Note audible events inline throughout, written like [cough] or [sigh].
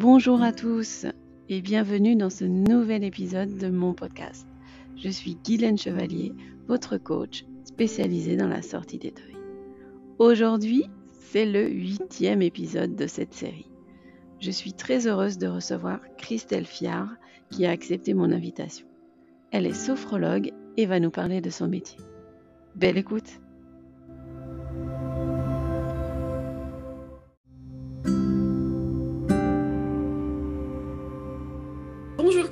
Bonjour à tous et bienvenue dans ce nouvel épisode de mon podcast. Je suis Guylaine Chevalier, votre coach spécialisé dans la sortie des deuils. Aujourd'hui, c'est le huitième épisode de cette série. Je suis très heureuse de recevoir Christelle Fiard qui a accepté mon invitation. Elle est sophrologue et va nous parler de son métier. Belle écoute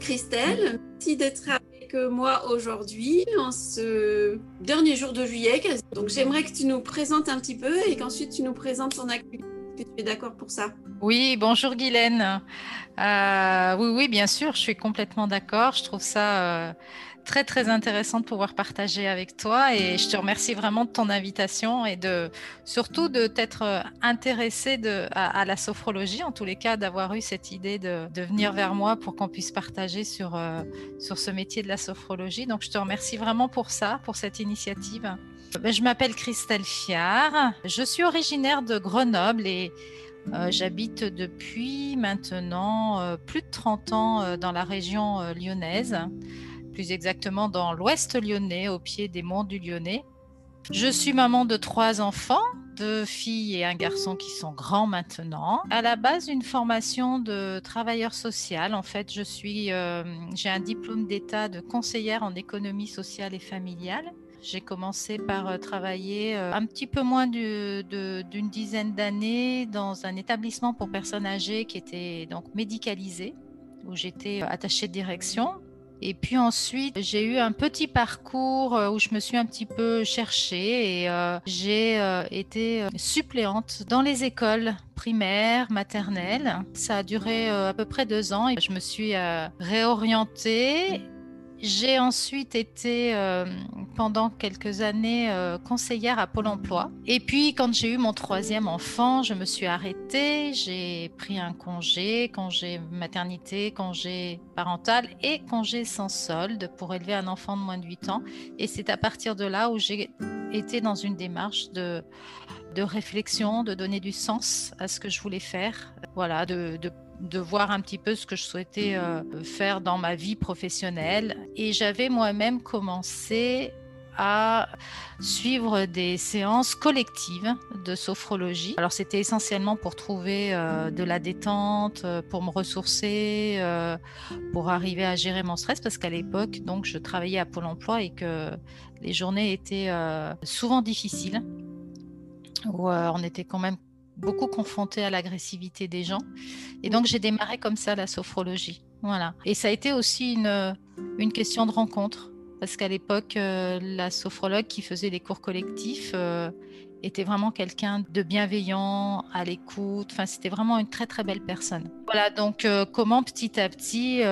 Christelle, merci d'être avec moi aujourd'hui en ce dernier jour de juillet. Donc j'aimerais que tu nous présentes un petit peu et qu'ensuite tu nous présentes ton activité. Que tu es d'accord pour ça Oui, bonjour Guylaine. Euh, oui, oui, bien sûr, je suis complètement d'accord. Je trouve ça euh, très très intéressant de pouvoir partager avec toi et je te remercie vraiment de ton invitation et de surtout de t'être euh, intéressé à, la sophrologie, en tous les cas d'avoir eu cette idée de, de, venir vers moi pour qu'on puisse partager sur, euh, sur ce métier de la sophrologie. Donc je te remercie vraiment pour ça, pour cette initiative. Ben, je m'appelle Christelle Fiard, je suis originaire de Grenoble et euh, j'habite depuis maintenant plus de 30 ans dans la région lyonnaise plus exactement dans l'ouest lyonnais, au pied des monts du Lyonnais. Je suis maman de trois enfants, deux filles et un garçon qui sont grands maintenant. À la base, une formation de travailleur social. En fait, je suis, euh, j'ai un diplôme d'état de conseillère en économie sociale et familiale. J'ai commencé par euh, travailler euh, un petit peu moins d'une dizaine d'années dans un établissement pour personnes âgées qui était donc médicalisé, où j'étais attachée de direction. Et puis ensuite, j'ai eu un petit parcours euh, où je me suis un petit peu cherchée et euh, j'ai euh, été suppléante dans les écoles primaires, maternelles. Ça a duré à peu près deux ans et je me suis réorientée j'ai ensuite été euh, pendant quelques années euh, conseillère à Pôle Emploi. Et puis quand j'ai eu mon troisième enfant, je me suis arrêtée. J'ai pris un congé, congé maternité, congé parental et congé sans solde pour élever un enfant de moins de 8 ans. Et c'est à partir de là où j'ai été dans une démarche de, de réflexion, de donner du sens à ce que je voulais faire. Voilà, de, de de voir un petit peu ce que je souhaitais euh, faire dans ma vie professionnelle. Et j'avais moi-même commencé à suivre des séances collectives de sophrologie. Alors c'était essentiellement pour trouver euh, de la détente, euh, pour me ressourcer, pour arriver à gérer mon stress parce qu'à l'époque donc je travaillais à Pôle Emploi et que les journées étaient souvent difficiles où on était quand même beaucoup confrontée à l'agressivité des gens. Et donc, j'ai démarré comme ça la sophrologie. Voilà. Et ça a été aussi une, une question de rencontre. Parce qu'à l'époque, euh, la sophrologue qui faisait les cours collectifs euh, était vraiment quelqu'un de bienveillant, à l'écoute. Enfin, c'était vraiment une très, très belle personne. Voilà, donc euh, comment petit à petit,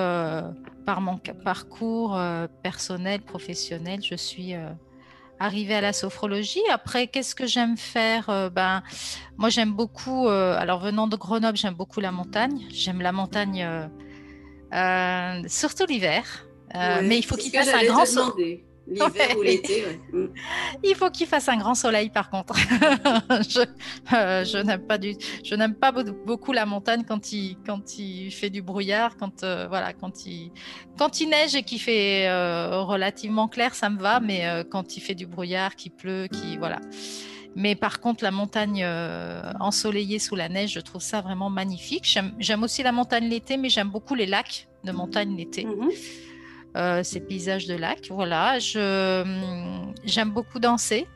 par mon parcours personnel, professionnel, je suis arriver à la sophrologie. Après, qu'est-ce que j'aime faire euh, Ben, moi, j'aime beaucoup. Euh, alors, venant de Grenoble, j'aime beaucoup la montagne. J'aime la montagne, euh, surtout l'hiver. mais il faut qu'il fasse un grand soleil. L'hiver ou l'été, mm. Il faut qu'il fasse un grand soleil, par contre. [laughs] je, euh, je n'aime pas du, je n'aime pas beaucoup la montagne quand il, quand il fait du brouillard, quand euh, voilà, quand il, quand il neige et qu'il fait euh, relativement clair, ça me va. Mais quand il fait du brouillard, qu'il pleut, qui voilà. Mais par contre, la montagne ensoleillée sous la neige, je trouve ça vraiment magnifique. J'aime aussi la montagne l'été, mais j'aime beaucoup les lacs de montagne l'été. Mm-hmm. Euh, ces paysages de lac. Voilà, hum, j'aime beaucoup danser.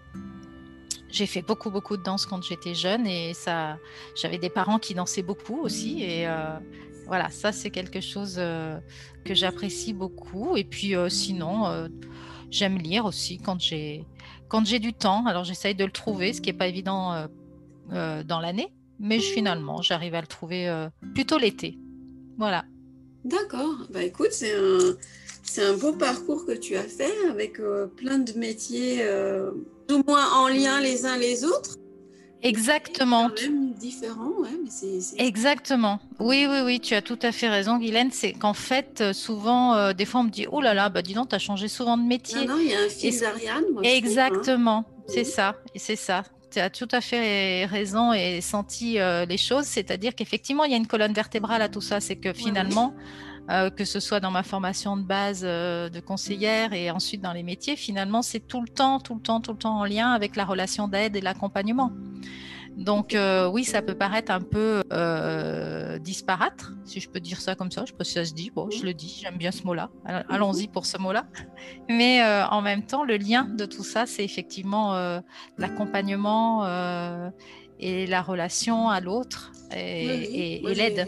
J'ai fait beaucoup beaucoup de danse quand j'étais jeune et ça, j'avais des parents qui dansaient beaucoup aussi et euh, voilà, ça c'est quelque chose euh, que j'apprécie beaucoup. Et puis sinon, j'aime lire aussi quand j'ai quand j'ai du temps. Alors j'essaye de le trouver, ce qui n'est pas évident dans l'année, mais finalement j'arrive à le trouver plutôt l'été. Voilà. D'accord. Bah écoute, c'est un c'est un beau parcours que tu as fait avec euh, plein de métiers euh, ou moins en lien les uns les autres. Exactement. Même différents, ouais, mais c'est, Exactement. Oui, oui, oui, tu as tout à fait raison, Guylaine. C'est qu'en fait, euh, souvent, des fois, on me dit Oh là là, bah dis donc, tu as changé souvent de métier. Non, non, il y a un fil d'Ariane. Exactement, c'est ça, c'est ça. tu as tout à fait raison et senti les choses. C'est-à-dire qu'effectivement, il y a une colonne vertébrale à tout ça. C'est que finalement, que ce soit dans ma formation de base de conseillère et ensuite dans les métiers, finalement, c'est tout le temps, tout le temps, tout le temps en lien avec la relation d'aide et l'accompagnement. Donc euh, oui, ça peut paraître un peu euh, disparate, si je peux dire ça comme ça. Je ne sais pas si ça se dit. Bon, je le dis, j'aime bien ce mot-là. Allons-y pour ce mot-là. Mais euh, en même temps, le lien de tout ça, c'est effectivement l'accompagnement et la relation à l'autre et, l'aide.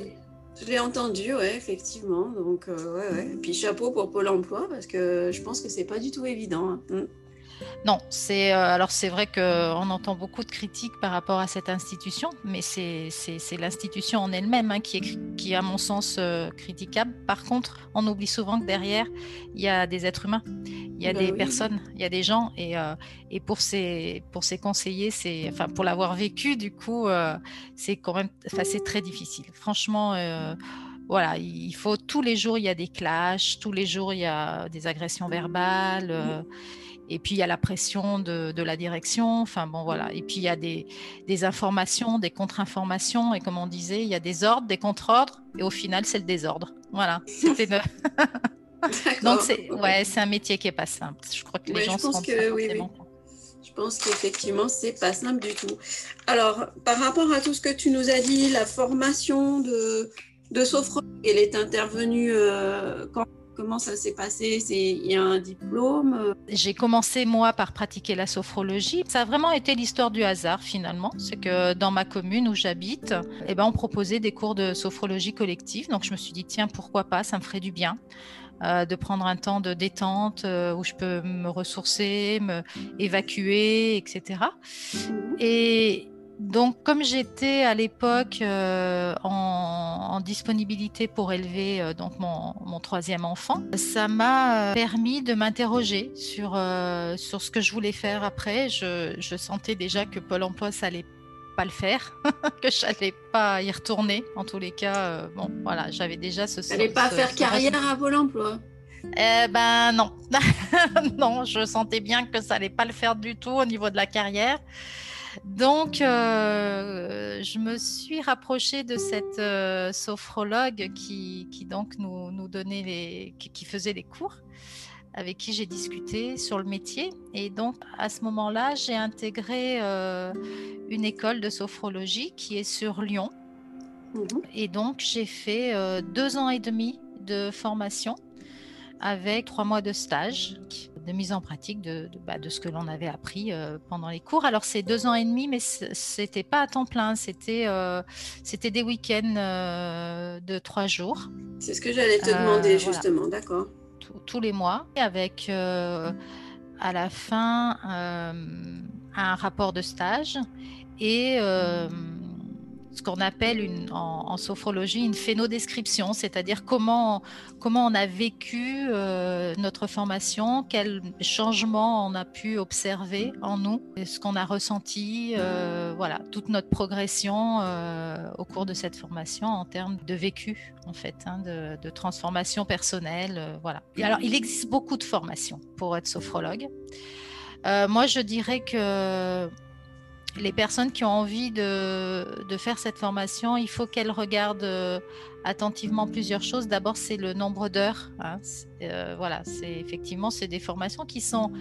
Je l'ai entendu, ouais, effectivement. Donc, ouais, ouais. Et puis chapeau pour Pôle Emploi parce que je pense que c'est pas du tout évident. Hein. Non, c'est euh, alors c'est vrai qu'on entend beaucoup de critiques par rapport à cette institution, mais c'est l'institution en elle-même hein, qui, est, qui, à mon sens, euh, critiquable. Par contre, on oublie souvent que derrière, il y a des êtres humains, il y a bah des personnes, il y a des gens, et, euh, et pour ces pour ces conseillers, c'est enfin pour l'avoir vécu, du coup, c'est quand même, c'est très difficile. Franchement voilà, il faut tous les jours il y a des clashs, tous les jours il y a des agressions verbales. Et puis il y a la pression de, la direction. Enfin bon voilà. Et puis il y a des, informations, des contre-informations. Et comme on disait, il y a des ordres, des contre-ordres. Et au final, c'est le désordre. Voilà. [laughs] Donc c'est ouais, c'est un métier qui est pas simple. Je crois que les gens je pense que, oui, oui. Je pense qu'effectivement, c'est pas simple du tout. Alors, par rapport à tout ce que tu nous as dit, la formation de, de sophrologue, elle est intervenue euh, quand? Comment ça s'est passé? Il y a un diplôme? J'ai commencé moi par pratiquer la sophrologie. Ça a vraiment été l'histoire du hasard finalement. C'est que dans ma commune où j'habite, eh ben, on proposait des cours de sophrologie collective. Donc je me suis dit tiens pourquoi pas, ça me ferait du bien. Euh, de prendre un temps de détente euh, où je peux me ressourcer, me évacuer, etc. Et, donc, comme j'étais à l'époque euh, en, disponibilité pour élever euh, donc mon, troisième enfant, ça m'a euh, permis de m'interroger sur, sur ce que je voulais faire après. Je, sentais déjà que Pôle Emploi, ça allait pas le faire, [laughs] que je n'allais pas y retourner. En tous les cas, bon, voilà, j'avais déjà ce. n'allais pas faire carrière à Pôle Emploi? Eh ben non, [laughs] non, je sentais bien que ça allait pas le faire du tout au niveau de la carrière. Donc, euh, je me suis rapprochée de cette euh, sophrologue qui, donc nous, donnait les, qui, faisait les cours, avec qui j'ai discuté sur le métier. Et donc, à ce moment-là, j'ai intégré euh, une école de sophrologie qui est sur Lyon. Mhm. Et donc, j'ai fait deux ans et demi de formation avec trois mois de stage de mise en pratique de, bah, ce que l'on avait appris euh, pendant les cours. Alors c'est deux ans et demi, mais c'était pas à temps plein, c'était euh, c'était des week-ends euh, de trois jours. C'est ce que j'allais te demander justement, d'accord. Tous les mois, avec à la fin un rapport de stage et ce qu'on appelle en, sophrologie une phénodescription, c'est-à-dire comment, comment on a vécu euh, notre formation, quels changements on a pu observer en nous, ce qu'on a ressenti, euh, voilà, toute notre progression euh, au cours de cette formation en termes de vécu, en fait, hein, de, transformation personnelle, voilà. Alors, il existe beaucoup de formations pour être sophrologue. moi, je dirais que les personnes qui ont envie de, faire cette formation, il faut qu'elles regardent euh, attentivement plusieurs choses. D'abord, c'est le nombre d'heures. Hein. Euh, voilà, c'est effectivement c'est des formations qui sont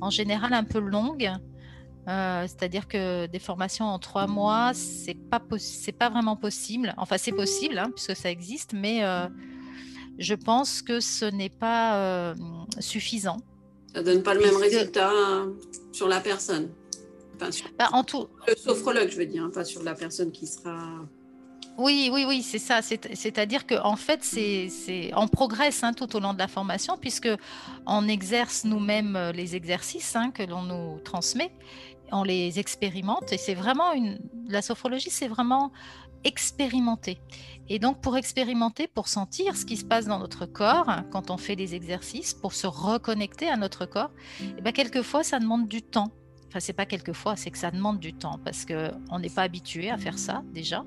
en général un peu longues. Euh, c'est-à-dire que des formations en trois mois, c'est pas c'est pas vraiment possible. Enfin, c'est possible hein, puisque ça existe, mais je pense que ce n'est pas suffisant. Ça donne pas le même résultat sur la personne. Bah, en tout... Le sophrologue, je veux dire, hein, pas sur la personne qui sera. Oui, oui, oui, c'est ça. C'est-à-dire qu'en en fait, c'est, on progresse hein, tout au long de la formation puisque on exerce nous-mêmes euh, les exercices hein, que l'on nous transmet, on les expérimente et c'est vraiment une. La sophrologie, c'est vraiment expérimenter. Et donc, pour expérimenter, pour sentir ce qui se passe dans notre corps quand on fait des exercices, pour se reconnecter à notre corps, et eh bien, quelquefois, ça demande du temps. Enfin, c'est pas quelquefois, c'est que ça demande du temps parce qu'on n'est pas habitué à faire ça déjà.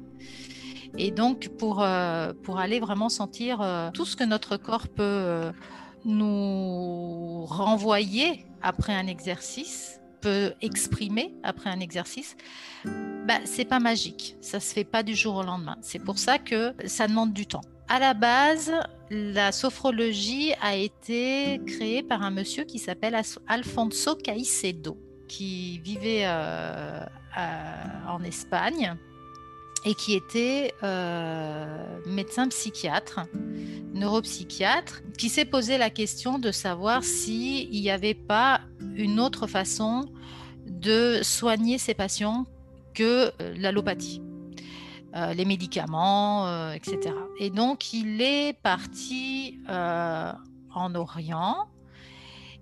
Et donc, pour, euh, pour aller vraiment sentir euh, tout ce que notre corps peut euh, nous renvoyer après un exercice, peut exprimer après un exercice, bah, c'est pas magique. Ça se fait pas du jour au lendemain. C'est pour ça que ça demande du temps. À la base, la sophrologie a été créée par un monsieur qui s'appelle Alfonso Caicedo, qui vivait euh, en Espagne et qui était euh, médecin psychiatre, neuropsychiatre, qui s'est posé la question de savoir s'il n'y avait pas une autre façon de soigner ses patients que euh, l'allopathie. Les médicaments, etc. Et donc, il est parti en Orient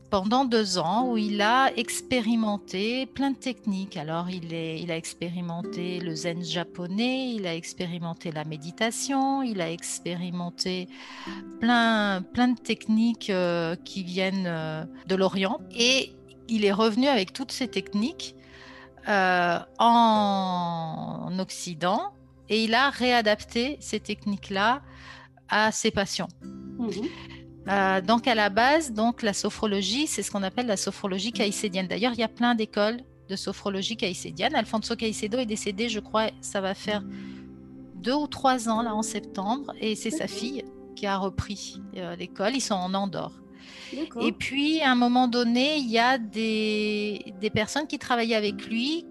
pendant deux ans où il a expérimenté plein de techniques. Alors, il, a expérimenté le zen japonais, il a expérimenté la méditation, il a expérimenté plein, plein de techniques euh, qui viennent euh, de l'Orient. Et il est revenu avec toutes ces techniques euh, en, Occident et il a réadapté ces techniques-là à ses patients. Mmh euh, donc à la base, donc la sophrologie, c'est ce qu'on appelle la sophrologie caïcédienne. D'ailleurs, il y a plein d'écoles de sophrologie caïcédienne. Alfonso Caicedo est décédé, je crois, ça va faire deux ou trois ans là en septembre, et c'est sa fille qui a repris euh, l'école. Ils sont en Andorre. Et puis, à un moment donné, il y a des, des personnes qui travaillaient avec lui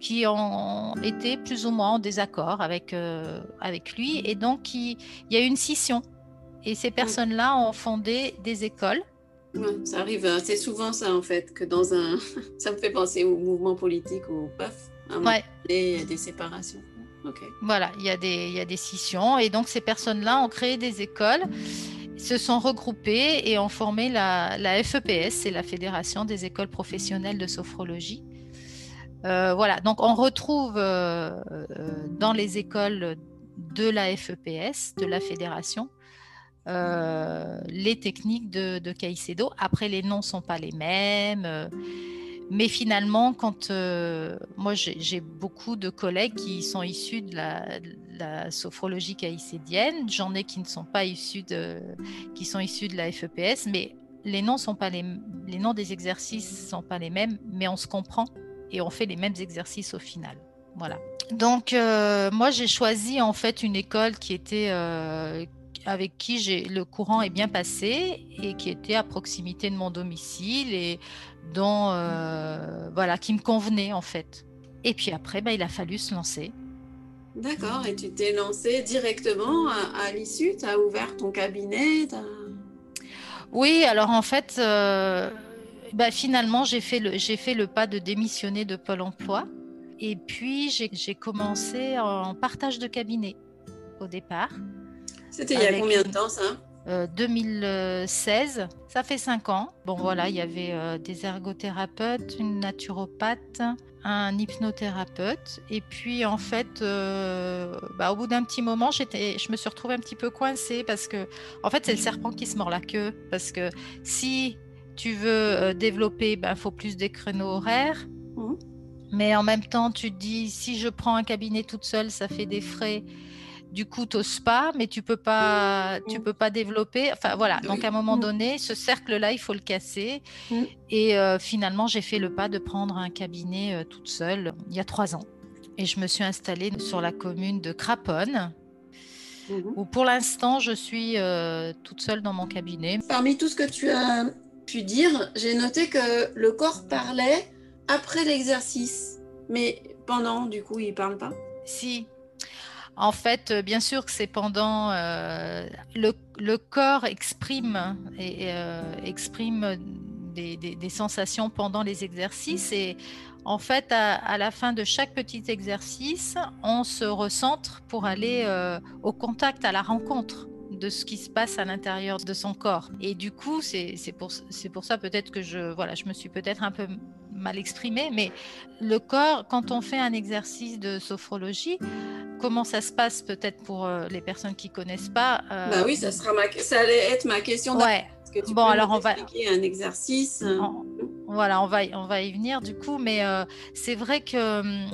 qui ont été plus ou moins en désaccord avec, euh, avec lui. Et donc, il, il y a eu une scission et ces personnes-là ont fondé des écoles. ça arrive, c'est souvent ça en fait, que dans un. [laughs] ça me fait penser au mouvement politique ou paf, ouais. il y a des séparations. Voilà, il y, a des, il y a des scissions. Et donc ces personnes-là ont créé des écoles, se sont regroupées et ont formé la, la FEPS, c'est la Fédération des écoles professionnelles de sophrologie. Euh, voilà, donc on retrouve euh, euh, dans les écoles de la FEPS, de la fédération, euh, les techniques de, de, Caicedo. Après, les noms sont pas les mêmes. Euh, mais finalement, quand euh, moi j'ai beaucoup de collègues qui sont issus de la, sophrologie caïcédienne, j'en ai qui ne sont pas issus de, qui sont issus de la FEPS, mais les noms sont pas les, les noms des exercices sont pas les mêmes, mais on se comprend et on fait les mêmes exercices au final. Voilà. Donc moi j'ai choisi en fait une école qui était avec qui j'ai le courant est bien passé et qui était à proximité de mon domicile et dont euh, voilà qui me convenait en fait. Et puis après, bah, il a fallu se lancer. D'accord. Et tu t'es lancé directement à, l'issue? Tu as ouvert ton cabinet? Oui, alors en fait, euh, bah, finalement, j'ai fait, le, j'ai fait le pas de démissionner de Pôle emploi. Et puis, j'ai commencé en partage de cabinet au départ. C'était il y a combien de temps ça? 2016, euh, ça fait cinq ans. Bon voilà, il y avait euh, des ergothérapeutes, une naturopathe, un hypnothérapeute. Et puis en fait, euh, bah, au bout d'un petit moment, j'étais, je me suis retrouvée un petit peu coincée parce que en fait, c'est le serpent qui se mord la queue. Parce que si tu veux développer, il ben, faut plus des créneaux horaires. Mmh. Mais en même temps, tu te dis, si je prends un cabinet toute seule, ça fait des frais du coup, tu pas, mais tu peux pas, tu mm. peux pas développer. Enfin voilà. Donc à un moment mm. donné, ce cercle-là, il faut le casser. Mm. Et euh, finalement, j'ai fait le pas de prendre un cabinet euh, toute seule il y a trois ans. Et je me suis installée sur la commune de Craponne, mm-hmm. où pour l'instant, je suis euh, toute seule dans mon cabinet. Parmi tout ce que tu as pu dire, j'ai noté que le corps parlait après l'exercice, mais pendant, du coup, il parle pas? Si, en fait, euh, bien sûr que c'est pendant euh, le, corps exprime et, euh, exprime des, sensations pendant les exercices et en fait, à, la fin de chaque petit exercice, on se recentre pour aller au contact, à la rencontre de ce qui se passe à l'intérieur de son corps. Et du coup, c'est pour, pour ça peut-être que je, voilà, je me suis peut-être un peu mal exprimée, mais le corps, quand on fait un exercice de sophrologie, comment ça se passe peut-être pour euh, les personnes qui connaissent pas euh, Bah oui, ça sera ma... ça allait être ma question. Ouais. bon, alors on va un exercice. Euh, voilà, on va on va y venir du coup, mais c'est vrai que hum,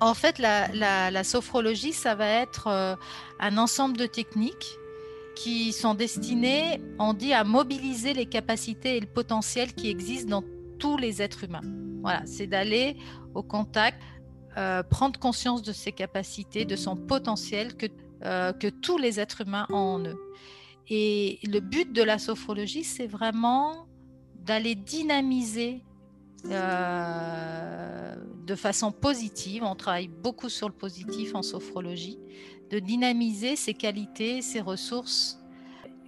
en fait la, la, sophrologie, ça va être un ensemble de techniques qui sont destinées, on dit, à mobiliser les capacités et le potentiel qui existent dans tous les êtres humains. Voilà, c'est d'aller au contact, euh, prendre conscience de ses capacités, de son potentiel que, euh, que tous les êtres humains ont en eux. Et le but de la sophrologie, c'est vraiment d'aller dynamiser euh, de façon positive, on travaille beaucoup sur le positif en sophrologie, de dynamiser ses qualités, ses ressources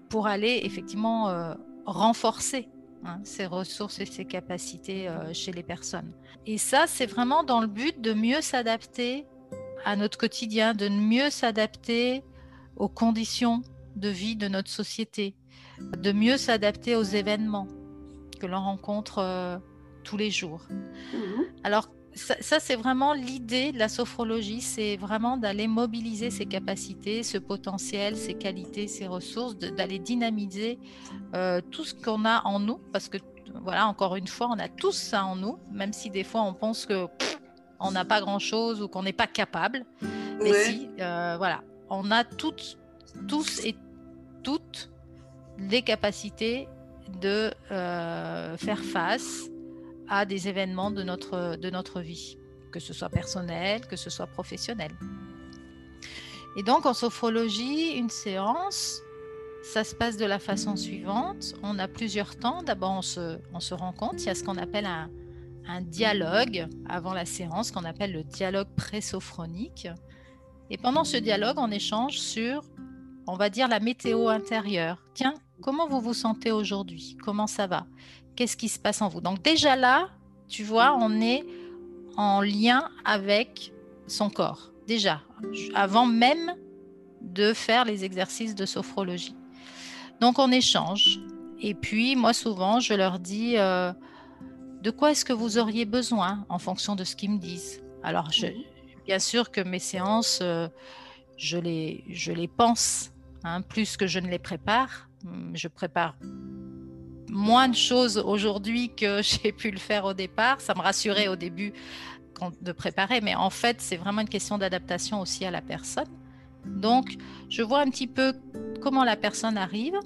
pour aller effectivement renforcer hein, ses ressources et ses capacités chez les personnes. Et ça, c'est vraiment dans le but de mieux s'adapter à notre quotidien, de mieux s'adapter aux conditions de vie de notre société, de mieux s'adapter aux événements que l'on rencontre tous les jours. Mhm. Alors, ça, c'est vraiment l'idée de la sophrologie, c'est vraiment d'aller mobiliser ses capacités, ce potentiel, ses qualités, ses ressources, d'aller dynamiser euh, tout ce qu'on a en nous, parce que voilà, encore une fois, on a tous ça en nous, même si des fois on pense que on n'a pas grand-chose ou qu'on n'est pas capable. Mais si, euh, voilà, on a toutes, tous et toutes les capacités de euh, faire face à des événements de notre, de notre vie, que ce soit personnel, que ce soit professionnel. Et donc en sophrologie, une séance, ça se passe de la façon suivante. On a plusieurs temps. D'abord, on se, on se rend compte, il y a ce qu'on appelle un, un dialogue avant la séance, qu'on appelle le dialogue présophronique. Et pendant ce dialogue, on échange sur, on va dire, la météo intérieure. Tiens, comment vous vous sentez aujourd'hui? Comment ça va? Qu'est-ce qui se passe en vous? Donc déjà là, tu vois, on est en lien avec son corps, déjà, avant même de faire les exercices de sophrologie. Donc on échange. Et puis moi souvent, je leur dis, euh, de quoi est-ce que vous auriez besoin en fonction de ce qu'ils me disent? Alors bien sûr que mes séances, euh, je, les, je les pense, hein, plus que je ne les prépare. Je prépare moins de choses aujourd'hui que [laughs] j'ai pu le faire au départ. Ça me rassurait au début de préparer, mais en fait, c'est vraiment une question d'adaptation aussi à la personne. Donc, je vois un petit peu comment la personne arrive.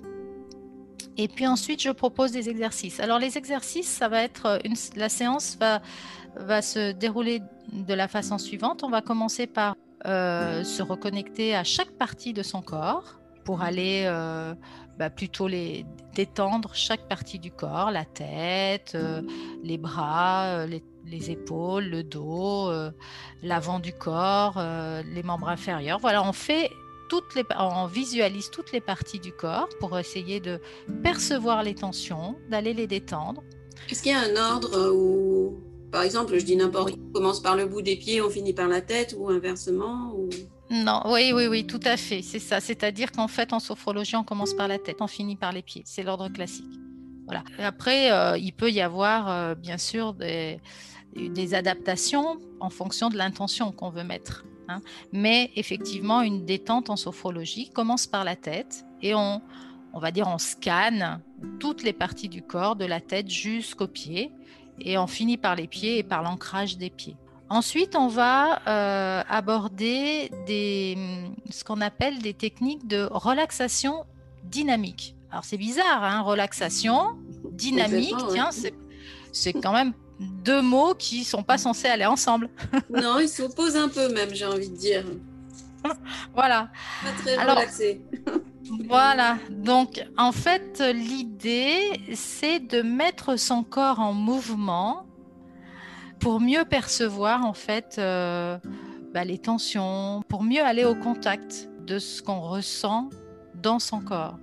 Et puis ensuite, je propose des exercices. Alors, les exercices, ça va être une, la séance va, se dérouler de la façon suivante. On va commencer par euh, se reconnecter à chaque partie de son corps pour aller euh, bah, plutôt les détendre chaque partie du corps, la tête, euh, les bras, euh, les, épaules, le dos, euh, l'avant du corps, les membres inférieurs. Voilà, on fait toutes les, on visualise toutes les parties du corps pour essayer de percevoir les tensions, d'aller les détendre. Est-ce qu'il y a un ordre où, par exemple, je dis n'importe, on commence par le bout des pieds, on finit par la tête, ou inversement ou... Non, oui, oui, oui, tout à fait. C'est ça. C'est-à-dire qu'en fait, en sophrologie, on commence par la tête, on finit par les pieds. C'est l'ordre classique. Voilà. après, euh, il peut y avoir, euh, bien sûr, des, adaptations en fonction de l'intention qu'on veut mettre. Hein. Mais effectivement, une détente en sophrologie commence par la tête et on, on va dire, on scanne toutes les parties du corps, de la tête jusqu'aux pieds, et on finit par les pieds et par l'ancrage des pieds. Ensuite, on va euh, aborder des, ce qu'on appelle des techniques de relaxation dynamique. Alors c'est bizarre, hein, relaxation, dynamique, tiens, c'est quand même deux mots qui sont pas censés aller ensemble. [laughs] non, ils s'opposent un peu même, j'ai envie de dire. voilà. Pas très relaxé. [laughs] voilà. Donc en fait, l'idée, c'est de mettre son corps en mouvement pour mieux percevoir en fait euh, bah, les tensions, pour mieux aller au contact de ce qu'on ressent dans son corps.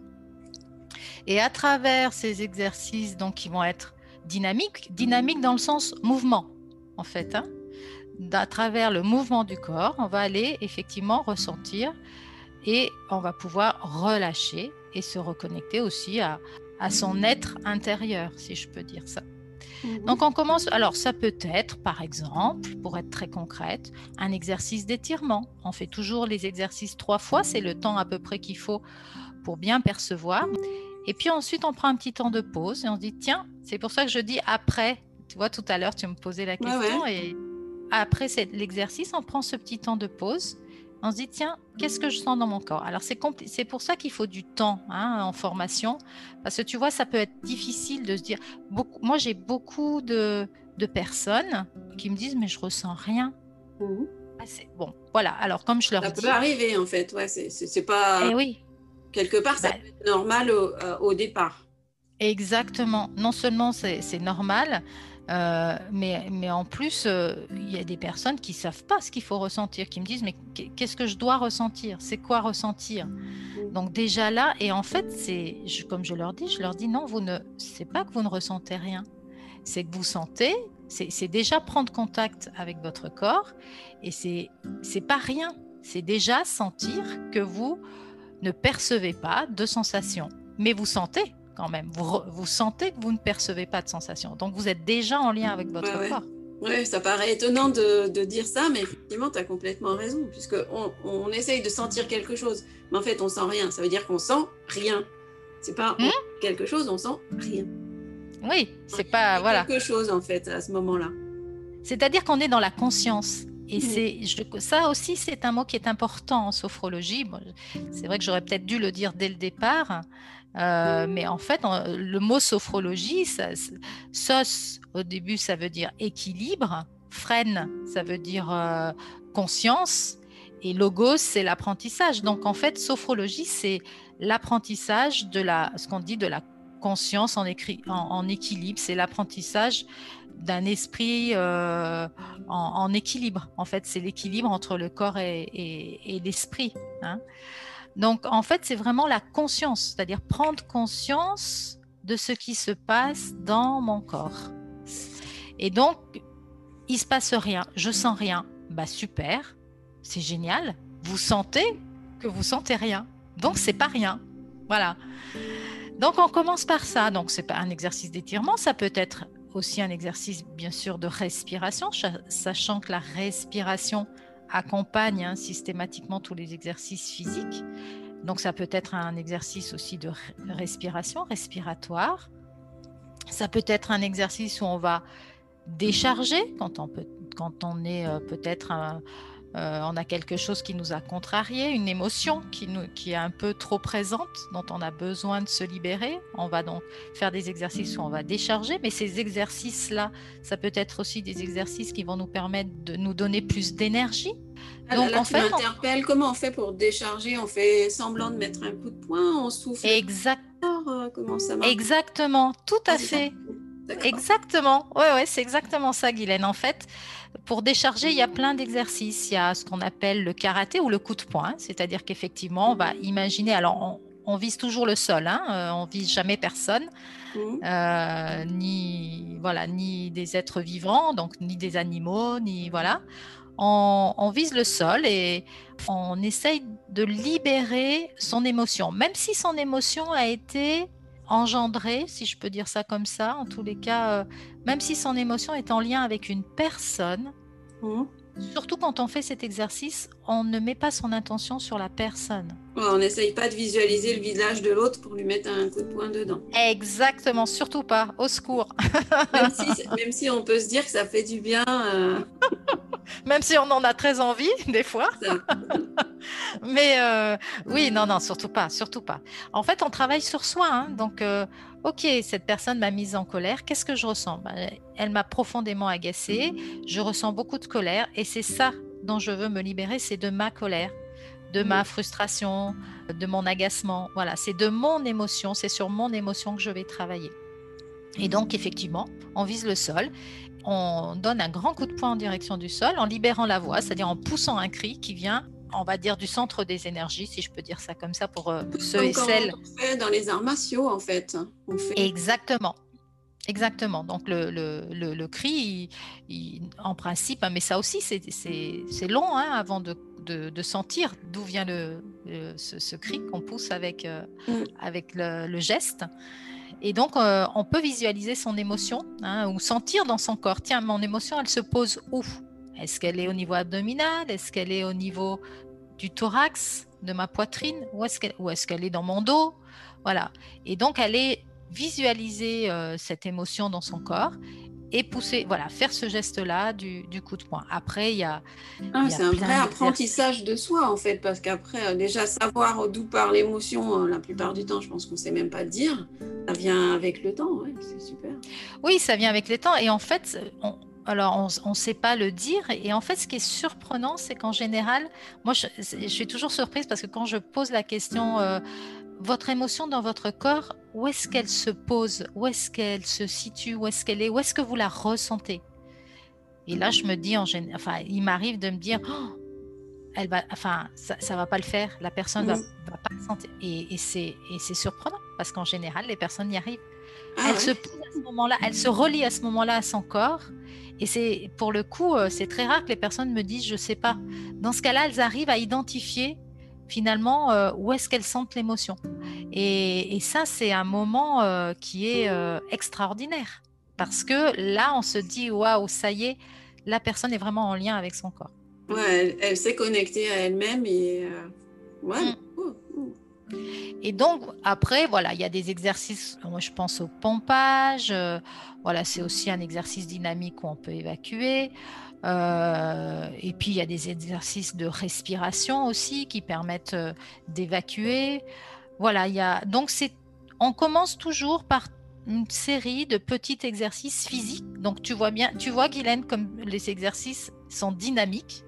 Et à travers ces exercices donc qui vont être dynamiques, dynamiques dans le sens mouvement en fait, hein, à travers le mouvement du corps, on va aller effectivement ressentir et on va pouvoir relâcher et se reconnecter aussi à son être intérieur, si je peux dire ça. Mhm. Donc on commence, alors ça peut être par exemple, pour être très concrète, un exercice d'étirement. On fait toujours les exercices trois fois, c'est le temps à peu près qu'il faut pour bien percevoir. Et puis ensuite on prend un petit temps de pause et on se dit tiens, c'est pour ça que je dis après. Tu vois, tout à l'heure tu me posais la question et après l'exercice, on prend ce petit temps de pause On se dit, tiens, qu'est-ce que je sens dans mon corps? Alors, c'est pour ça qu'il faut du temps hein, en formation, parce que tu vois, ça peut être difficile de se dire. moi, j'ai beaucoup de, personnes qui me disent, mais je ressens rien. Mmh. Ah, bon, voilà. Alors, comme je leur ça dis. Ça peut arriver, en fait. Ouais, c'est pas. Eh oui. Quelque part, ça bah peut être normal euh, au départ. Exactement. Non seulement c'est normal, euh, mais, mais en plus, euh, il y a des personnes qui ne savent pas ce qu'il faut ressentir, qui me disent mais qu'est-ce que je dois ressentir? C'est quoi ressentir? Donc déjà là, et en fait, c'est comme je leur dis, je leur dis non, vous ne, c'est pas que vous ne ressentez rien, c'est que vous sentez, c'est déjà prendre contact avec votre corps, et c'est pas rien, c'est déjà sentir que vous ne percevez pas de sensations, mais vous sentez quand même. Vous, vous, sentez que vous ne percevez pas de sensation. Donc, vous êtes déjà en lien avec votre corps. Oui, ça paraît étonnant de, de dire ça, mais effectivement, tu as complètement raison, puisqu'on on essaye de sentir quelque chose, mais en fait, on sent rien. Ça veut dire qu'on sent rien. C'est pas hmm? quelque chose, on sent rien. Oui, c'est pas. Voilà. Quelque chose, en fait, à ce moment-là. C'est-à-dire qu'on est dans la conscience. Et c'est, ça aussi, c'est un mot qui est important en sophrologie. c'est vrai que j'aurais peut-être dû le dire dès le départ, euh, mais en fait, le mot sophrologie, ça, sos au début, ça veut dire équilibre, freine, ça veut dire euh, conscience, et logos, c'est l'apprentissage. Donc en fait, sophrologie, c'est l'apprentissage de la, ce qu'on dit de la conscience en, en, équilibre, c'est l'apprentissage d'un esprit euh, en, équilibre. En fait, c'est l'équilibre entre le corps et, l'esprit. Hein. Donc, en fait, c'est vraiment la conscience, c'est-à-dire prendre conscience de ce qui se passe dans mon corps. Et donc, il se passe rien, je sens rien. Bah super, c'est génial. Vous sentez que vous sentez rien. Donc c'est pas rien. Voilà. Donc on commence par ça. Donc c'est pas un exercice d'étirement, ça peut être aussi un exercice bien sûr de respiration, sachant que la respiration accompagne hein, systématiquement tous les exercices physiques. Donc ça peut être un exercice aussi de respiration, respiratoire. Ça peut être un exercice où on va décharger quand on, peut, quand on est euh, peut-être euh, on a quelque chose qui nous a contrarié, une émotion qui, nous, qui est un peu trop présente, dont on a besoin de se libérer. On va donc faire des exercices où on va décharger, mais ces exercices-là, ça peut être aussi des exercices qui vont nous permettre de nous donner plus d'énergie. Ah, donc, en fait, comment on fait pour décharger? On fait semblant de mettre un coup de poing, on souffle. Exact. Euh, comment ça marche? Exactement, tout à fait. Exactement. Ouais, ouais, c'est exactement ça, Guylaine. En fait, pour décharger, il y a plein d'exercices. Il y a ce qu'on appelle le karaté ou le coup de poing, c'est-à-dire qu'effectivement, on va imaginer. Alors, on, vise toujours le sol, hein, euh, on vise jamais personne, mmh. euh, ni voilà, ni des êtres vivants, donc ni des animaux, ni voilà. On, on, vise le sol et on essaye de libérer son émotion, même si son émotion a été engendré, si je peux dire ça comme ça, en tous les cas, euh, même si son émotion est en lien avec une personne, mmh. surtout quand on fait cet exercice, on ne met pas son intention sur la personne. on n'essaye pas de visualiser le visage de l'autre pour lui mettre un coup de poing dedans. Exactement, surtout pas, au secours. [laughs] même, si, on peut se dire que ça fait du bien. Euh. [laughs] même si on en a très envie, [laughs] des fois. Mais euh, oui, non, non, surtout pas, surtout pas. En fait, on travaille sur soi. Hein, donc, euh, ok, cette personne m'a mise en colère. Qu'est-ce que je ressens? Ben, Elle m'a profondément agacée. Je ressens beaucoup de colère. Et c'est ça dont je veux me libérer, c'est de ma colère, de ma frustration, de mon agacement. Voilà, c'est de mon émotion. C'est sur mon émotion que je vais travailler. Et donc, effectivement, on vise le sol on donne un grand coup de poing en direction du sol en libérant la voix, c'est-à-dire en poussant un cri qui vient on va dire, du centre des énergies, si je peux dire ça comme ça, pour euh, ceux et celles. On fait dans les arts martiaux, en fait. On fait... Exactement. Exactement. Donc le, le, cri, en principe, hein, mais ça aussi, c'est long hein, avant de, de, sentir d'où vient le, ce, cri qu'on pousse avec, euh, mm. avec le, geste. Et donc, euh, on peut visualiser son émotion hein, ou sentir dans son corps, tiens, mon émotion, elle se pose où? Est-ce qu'elle est au niveau abdominal? Est-ce qu'elle est au niveau du thorax, de ma poitrine, ou est-ce qu'elle est, qu'elle est dans mon dos? Voilà. Et donc, elle est visualiser euh, cette émotion dans son corps et pousser, voilà, faire ce geste-là du, coup de poing. Après, il y a. Ah, c'est un vrai apprentissage de soi, en fait, parce qu'après, euh, déjà, savoir d'où part l'émotion, euh, la plupart du temps, je pense qu'on ne sait même pas dire. Ça vient avec le temps, c'est super. Oui, ça vient avec le temps. Et en fait, alors, on ne sait pas le dire. Et en fait, ce qui est surprenant, c'est qu'en général, moi, je, suis toujours surprise parce que quand je pose la question, euh, votre émotion dans votre corps, où est-ce qu'elle se pose? Où est-ce qu'elle se situe? Où est-ce qu'elle est? Où est-ce que vous la ressentez? Et là, je me dis, en enfin, il m'arrive de me dire, oh, elle va, enfin, ça, ne va pas le faire. La personne ne va, va, pas le sentir. Et, et c'est surprenant parce qu'en général, les personnes y arrivent. Ah elle se pose à ce moment-là, elle se relie à ce moment-là à son corps. Et c'est pour le coup, euh, c'est très rare que les personnes me disent je sais pas. Dans ce cas-là, elles arrivent à identifier finalement euh, où est-ce qu'elles sentent l'émotion. Et, ça, c'est un moment euh, qui est euh, extraordinaire. Parce que là, on se dit, waouh, ça y est, la personne est vraiment en lien avec son corps. Ouais, elle, s'est connectée à elle-même et ouais. Mm. Et donc, après, voilà, il y a des exercices, moi je pense au pompage, voilà, c'est aussi un exercice dynamique où on peut évacuer. Euh, et puis il y a des exercices de respiration aussi qui permettent euh, d'évacuer. Voilà, il y a donc c'est on commence toujours par une série de petits exercices physiques. Donc tu vois bien, tu vois Guylaine comme les exercices sont dynamiques.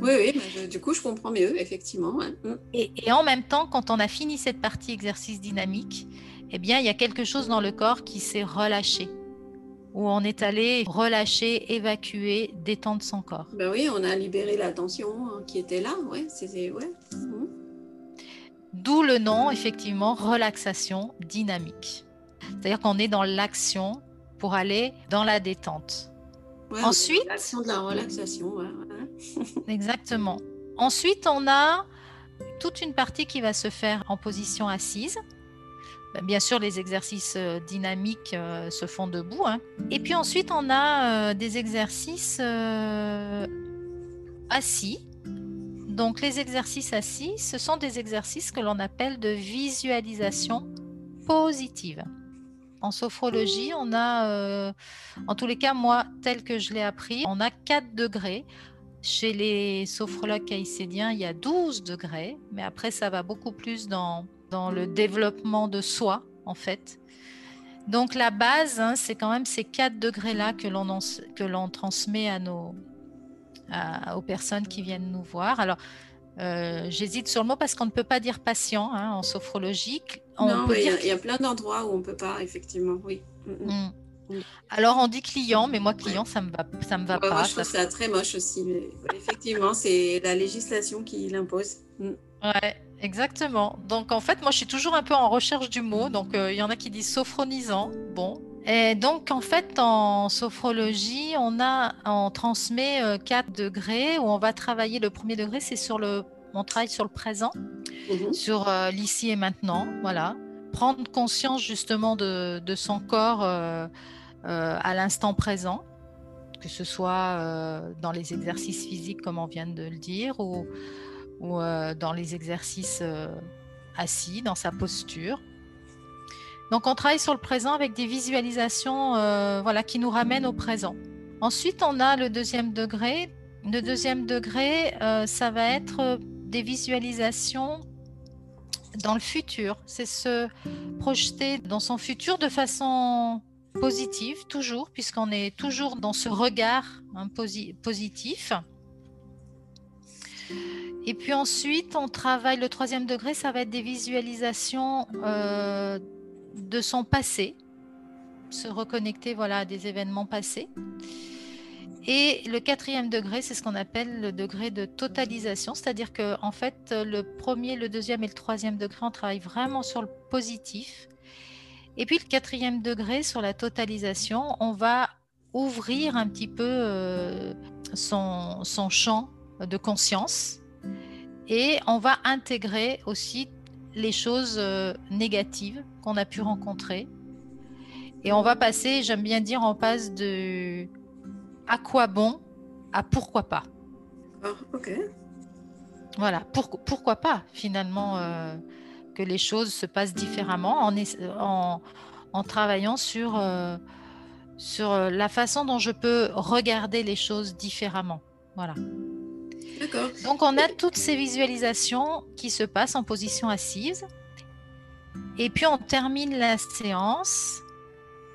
Oui, oui, du coup je comprends mieux, effectivement. Mm. Et, et, en même temps, quand on a fini cette partie exercice dynamique, eh bien il y a quelque chose dans le corps qui s'est relâché où on est allé relâcher, évacuer, détendre son corps. Ben oui, on a libéré la tension hein, qui était là, ouais, c'était ouais. Mhm. D'où le nom, effectivement, relaxation dynamique. C'est-à-dire qu'on est dans l'action pour aller dans la détente. Ensuite, l'action de la relaxation. [laughs] exactement. Ensuite, on a toute une partie qui va se faire en position assise. Ben, bien sûr, les exercices euh, dynamiques euh, se font debout. Hein. Et puis ensuite, on a euh, des exercices assis. Donc les exercices assis, ce sont des exercices que l'on appelle de visualisation positive. En sophrologie, on a, en tous les cas, moi, tel que je l'ai appris, on a 4 degrés. Chez les sophrologues caïcédiens, il y a 12 degrés, mais après, ça va beaucoup plus dans dans le développement de soi, en fait. Donc la base, hein, c'est quand même ces quatre degrés-là que l'on que l'on transmet à nos aux personnes qui viennent nous voir. Alors euh, j'hésite sur le mot parce qu'on ne peut pas dire patient hein, en sophrologie. non, il y, a plein d'endroits où on peut pas, effectivement, oui. Mm, mm. Mm. Alors on dit client, mais moi client, ça me va, ça me va pas. Moi, je trouve ça très moche aussi, mais effectivement, c'est la législation qui l'impose. Ouais, Exactement. Donc en fait, moi je suis toujours un peu en recherche du mot. Donc euh, il y en a qui disent sophronisant. Bon. Et donc en fait en sophrologie, on a on transmet euh, quatre degrés où on va travailler le premier degré, c'est sur le on travaille sur le présent, mhm. sur euh, l'ici et maintenant, voilà. Prendre conscience justement de, de son corps à l'instant présent, que ce soit dans les exercices physiques comme on vient de le dire ou ou euh, dans les exercices euh, assis, dans sa posture. Donc on travaille sur le présent avec des visualisations euh, voilà, qui nous ramènent au présent. Ensuite, on a le deuxième degré. Le deuxième degré, ça va être des visualisations dans le futur. C'est se projeter dans son futur de façon positive, toujours, puisqu'on est toujours dans ce regard hein, positif. Et puis ensuite, on travaille le troisième degré, ça va être des visualisations euh, de son passé, se reconnecter voilà, à des événements passés. Et le quatrième degré, c'est ce qu'on appelle le degré de totalisation, c'est-à-dire que en fait, le premier, le deuxième et le troisième degré, on travaille vraiment sur le positif. Et puis le quatrième degré, sur la totalisation, on va ouvrir un petit peu euh, son, son champ de conscience et on va intégrer aussi les choses euh, négatives qu'on a pu rencontrer. Et on va passer, j'aime bien dire, on passe de à quoi bon à pourquoi pas. Ok. Voilà, pourquoi pas finalement euh, que les choses se passent différemment en, en, travaillant sur, euh, sur la façon dont je peux regarder les choses différemment. Voilà. Donc on a toutes ces visualisations qui se passent en position assise. Et puis on termine la séance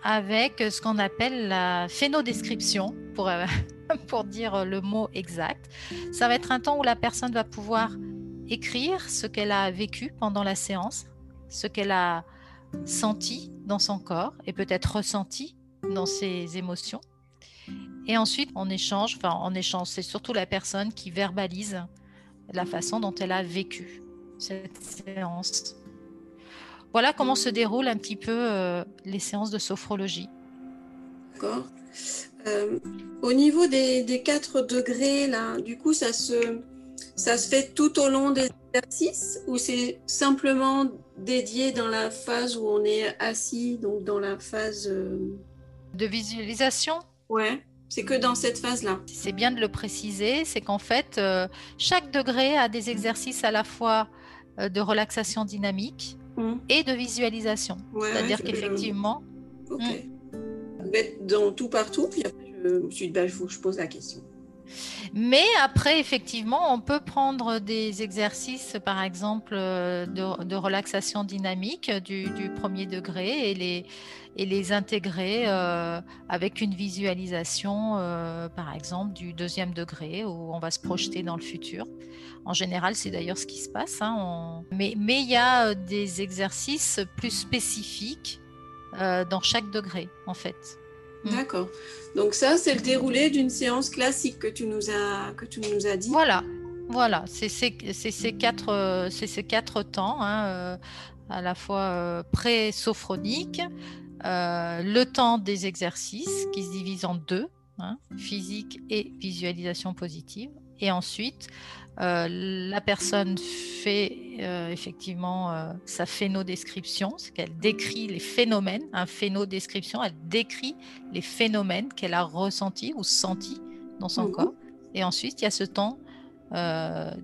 avec ce qu'on appelle la phénodescription, pour, euh, [laughs] pour dire le mot exact. Ça va être un temps où la personne va pouvoir écrire ce qu'elle a vécu pendant la séance, ce qu'elle a senti dans son corps et peut-être ressenti dans ses émotions. Et ensuite, on échange, enfin, on échange, c'est surtout la personne qui verbalise la façon dont elle a vécu cette séance. Voilà comment se déroulent un petit peu euh, les séances de sophrologie. D'accord. Euh, au niveau des, des 4 degrés, là, du coup, ça se, ça se fait tout au long des exercices ou c'est simplement dédié dans la phase où on est assis, donc dans la phase... Euh, de visualisation Ouais. C'est que dans cette phase-là. C'est bien de le préciser, c'est qu'en fait, euh, chaque degré a des exercices à la fois euh, de relaxation dynamique mmh. et de visualisation. C'est-à-dire qu'effectivement... Ok. Mmh. dans tout partout, puis après, je me suis dit, bah, je, je pose la question. Mais après, effectivement, on peut prendre des exercices, par exemple, euh, de, relaxation dynamique du, premier degré et les, intégrer euh, avec une visualisation, euh, par exemple, du deuxième degré où on va se projeter dans le futur. En général, c'est d'ailleurs ce qui se passe. Hein, mais il y a des exercices plus spécifiques dans chaque degré, en fait. Mm. D'accord. Donc ça, c'est le déroulé d'une séance classique que tu nous as, que tu nous as dit. Voilà, voilà. C'est ces, ces, quatre, ces quatre temps, hein, euh, à la fois euh, pré-sophronique, euh, le temps des exercices qui se divise en deux, hein, physique et visualisation positive, et ensuite euh, la personne fait euh, effectivement euh, sa phénodescription, c'est qu'elle décrit les phénomènes, un phénodescription, elle décrit les phénomènes qu'elle a ressentis ou sentis dans son mhm. corps. Et ensuite, il y a ce temps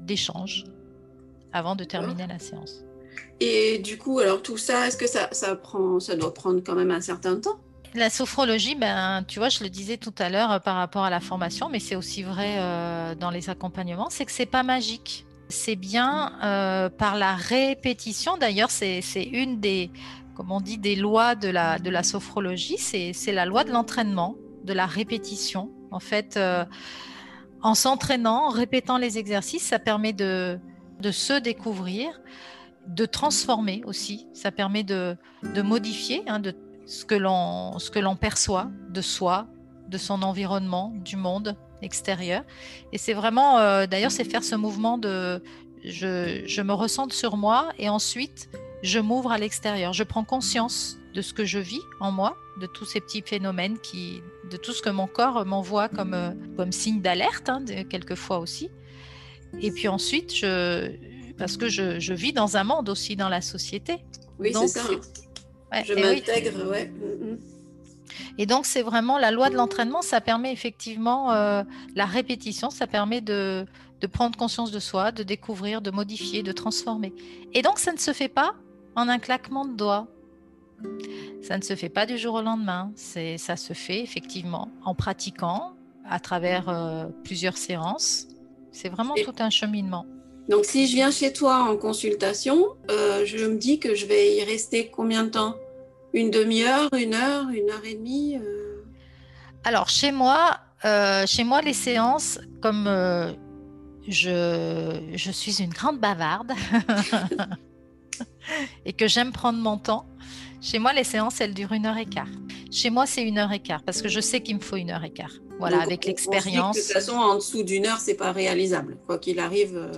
d'échange avant de terminer la séance. Et du coup, alors tout ça, est-ce que ça, ça, prend, ça doit prendre quand même un certain temps? La sophrologie, ben, tu vois, je le disais tout à l'heure euh, par rapport à la formation, mais c'est aussi vrai euh, dans les accompagnements, c'est que c'est pas magique. C'est bien euh, par la répétition. D'ailleurs, c'est une des, comme on dit, des lois de la, de la sophrologie. C'est la loi de l'entraînement, de la répétition. En fait, en s'entraînant, en répétant les exercices, ça permet de, de se découvrir, de transformer aussi. Ça permet de, de modifier, hein, de ce que l'on perçoit de soi, de son environnement, du monde extérieur. Et c'est vraiment, euh, d'ailleurs, c'est faire ce mouvement de je, je, me ressens sur moi et ensuite je m'ouvre à l'extérieur. Je prends conscience de ce que je vis en moi, de tous ces petits phénomènes, qui, de tout ce que mon corps m'envoie comme, euh, comme signe d'alerte, hein, quelquefois aussi. Et puis ensuite, je, parce que je, je, vis dans un monde aussi, dans la société. Oui, c'est ça je m'intègre, ouais. Mm, mm. Et donc, c'est vraiment la loi de l'entraînement, ça permet effectivement euh, la répétition, ça permet de, de, prendre conscience de soi, de découvrir, de modifier, de transformer. Et donc, ça ne se fait pas en un claquement de doigts. Ça ne se fait pas du jour au lendemain. C'est, ça se fait effectivement en pratiquant à travers euh, plusieurs séances. C'est vraiment tout un cheminement. Donc, si je viens chez toi en consultation, euh, je me dis que je vais y rester combien de temps? Une demi-heure, une heure, une heure et demie euh? Alors, chez moi, euh, chez moi, les séances, comme je, je suis une grande bavarde [laughs] et que j'aime prendre mon temps, chez moi, les séances, elles durent une heure et quart. Chez moi, c'est une heure et quart parce que je sais qu'il me faut une heure et quart. Voilà, avec l'expérience. De toute façon, en dessous d'une heure, c'est pas réalisable. Quoi qu'il arrive.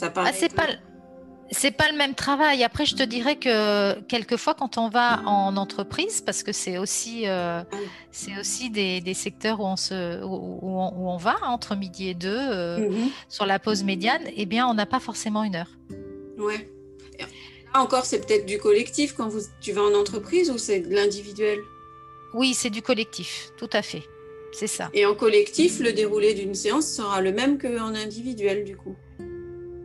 Ah, c'est pas c'est pas le même travail. Après, je te dirais que quelquefois, quand on va en entreprise, parce que c'est aussi, euh, c'est aussi des, des, secteurs où on, se, où, où, on, va entre midi et deux euh, mm-hmm. sur la pause médiane, eh bien, on n'a pas forcément une heure. Ouais. Là encore, c'est peut-être du collectif quand vous, tu vas en entreprise ou c'est de l'individuel? Oui, c'est du collectif, tout à fait. C'est ça. Et en collectif, le déroulé d'une séance sera le même qu'en individuel, du coup?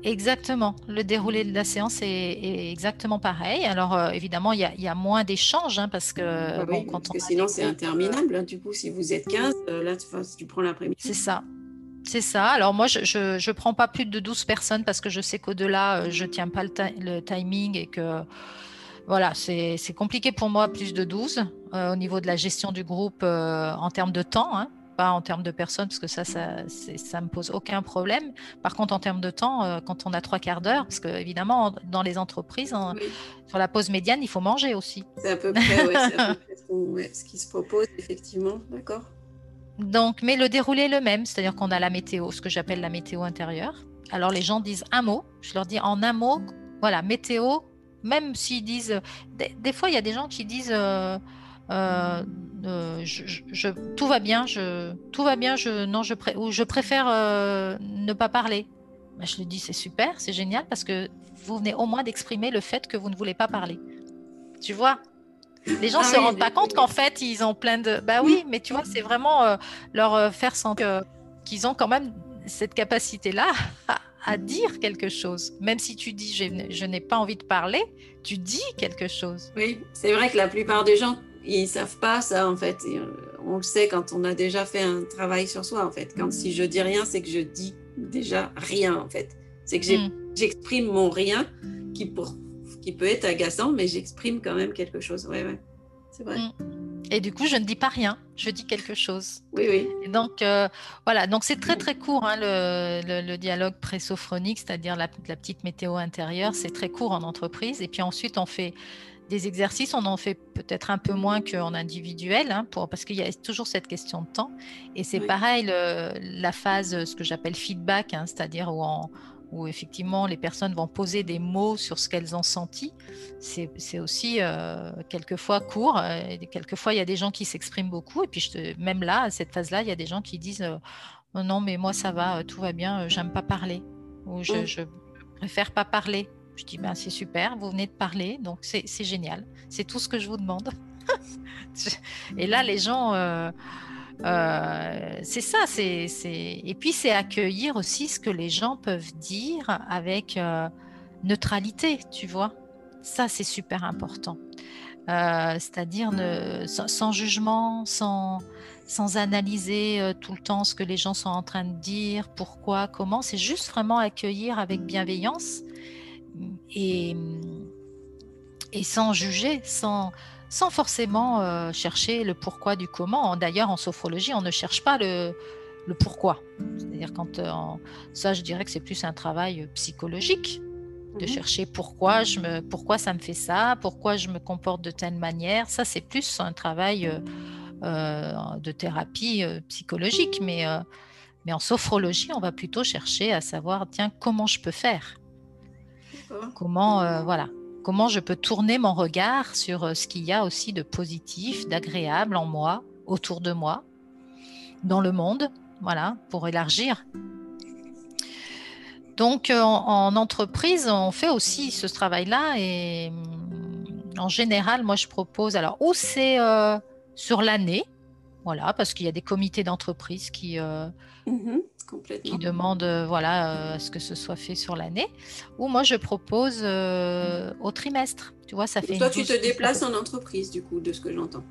Exactement. Le déroulé de la séance est, exactement pareil. Alors, euh, évidemment, il y, a moins d'échanges hein, parce que, ah parce que sinon, c'est interminable. Hein. du coup, si vous êtes 15, euh, là, tu, prends l'après-midi. C'est ça. C'est ça. Alors, moi, je ne prends pas plus de 12 personnes parce que je sais qu'au-delà, euh, je ne tiens pas le, timing et que. Voilà, c'est compliqué pour moi, plus de 12, au niveau de la gestion du groupe en termes de temps. Hein pas en termes de personnes, parce que ça, ça, ça me pose aucun problème. Par contre, en termes de temps, euh, quand on a trois quarts d'heure, parce que évidemment, dans les entreprises, sur la pause médiane, il faut manger aussi. C'est à peu près, [laughs] ce qui se propose, effectivement. D'accord. Donc, mais le déroulé est le même, c'est-à-dire qu'on a la météo, ce que j'appelle la météo intérieure. Alors, les gens disent un mot, je leur dis en un mot, voilà, météo, même s'ils disent. Des, fois, il y a des gens qui disent. Euh, euh, euh, je, tout va bien, je, tout va bien, je, non, je, ou je préfère euh, ne pas parler. Ben, je lui dis, c'est super, c'est génial, parce que vous venez au moins d'exprimer le fait que vous ne voulez pas parler. Tu vois? Les gens ne ah se rendent pas compte qu'en fait, ils ont plein de... Bah oui, mais tu vois, c'est vraiment leur faire sentir qu'ils ont quand même cette capacité-là à, dire quelque chose. Même si tu dis, je n'ai pas envie de parler, tu dis quelque chose. Oui, c'est vrai que la plupart des gens ils savent pas ça en fait. Euh, on le sait quand on a déjà fait un travail sur soi en fait. Quand si je dis rien, c'est que je dis déjà rien en fait. C'est que mm. j'exprime mon rien qui, pour, qui peut être agaçant, mais j'exprime quand même quelque chose. Ouais, ouais. C'est vrai. Mm. Et du coup, je ne dis pas rien, je dis quelque chose. Oui, oui. Et donc, euh, voilà, donc c'est très très court hein, le, le, dialogue présophronique, c'est-à-dire la, la, petite météo intérieure, c'est très court en entreprise. Et puis ensuite, on fait des exercices, on en fait peut-être un peu moins qu'en individuel, hein, pour, parce qu'il y a toujours cette question de temps. Et c'est pareil, la phase, ce que j'appelle feedback, hein, c'est-à-dire où, où, effectivement les personnes vont poser des mots sur ce qu'elles ont senti, c'est aussi euh, quelquefois court. Et quelquefois, il y a des gens qui s'expriment beaucoup. Et puis, je même là, à cette phase-là, il y a des gens qui disent euh, oh Non, mais moi, ça va, tout va bien, j'aime pas parler. Ou je, mmh. je préfère pas parler. Je dis, ben, c'est super, vous venez de parler, donc c'est génial. C'est tout ce que je vous demande. [laughs] et là, les gens, euh, euh, c'est ça. c'est Et puis, c'est accueillir aussi ce que les gens peuvent dire avec euh, neutralité, tu vois. Ça, c'est super important. C'est-à-dire sans, sans, jugement, sans, sans analyser tout le temps ce que les gens sont en train de dire, pourquoi, comment. C'est juste vraiment accueillir avec bienveillance et, et sans juger, sans, sans forcément euh, chercher le pourquoi du comment. D'ailleurs, en sophrologie, on ne cherche pas le, le pourquoi. C'est-à-dire quand euh, ça, je dirais que c'est plus un travail psychologique de mhm. chercher pourquoi je me, pourquoi ça me fait ça, pourquoi je me comporte de telle manière. Ça, c'est plus un travail euh, de thérapie psychologique, mais mais en sophrologie, on va plutôt chercher à savoir tiens comment je peux faire? Comment, voilà, comment je peux tourner mon regard sur euh, ce qu'il y a aussi de positif, d'agréable en moi, autour de moi, dans le monde, voilà, pour élargir. Donc, euh, en, entreprise, on fait aussi ce travail-là et mm, en général, moi, je propose, alors, ou c'est sur l'année, voilà, parce qu'il y a des comités d'entreprise qui, mmh qui demande euh, voilà, euh, à ce que ce soit fait sur l'année. Ou moi, je propose euh, au trimestre. Tu vois, ça fait. toi, tu te déplaces en entreprise, du coup, de ce que j'entends.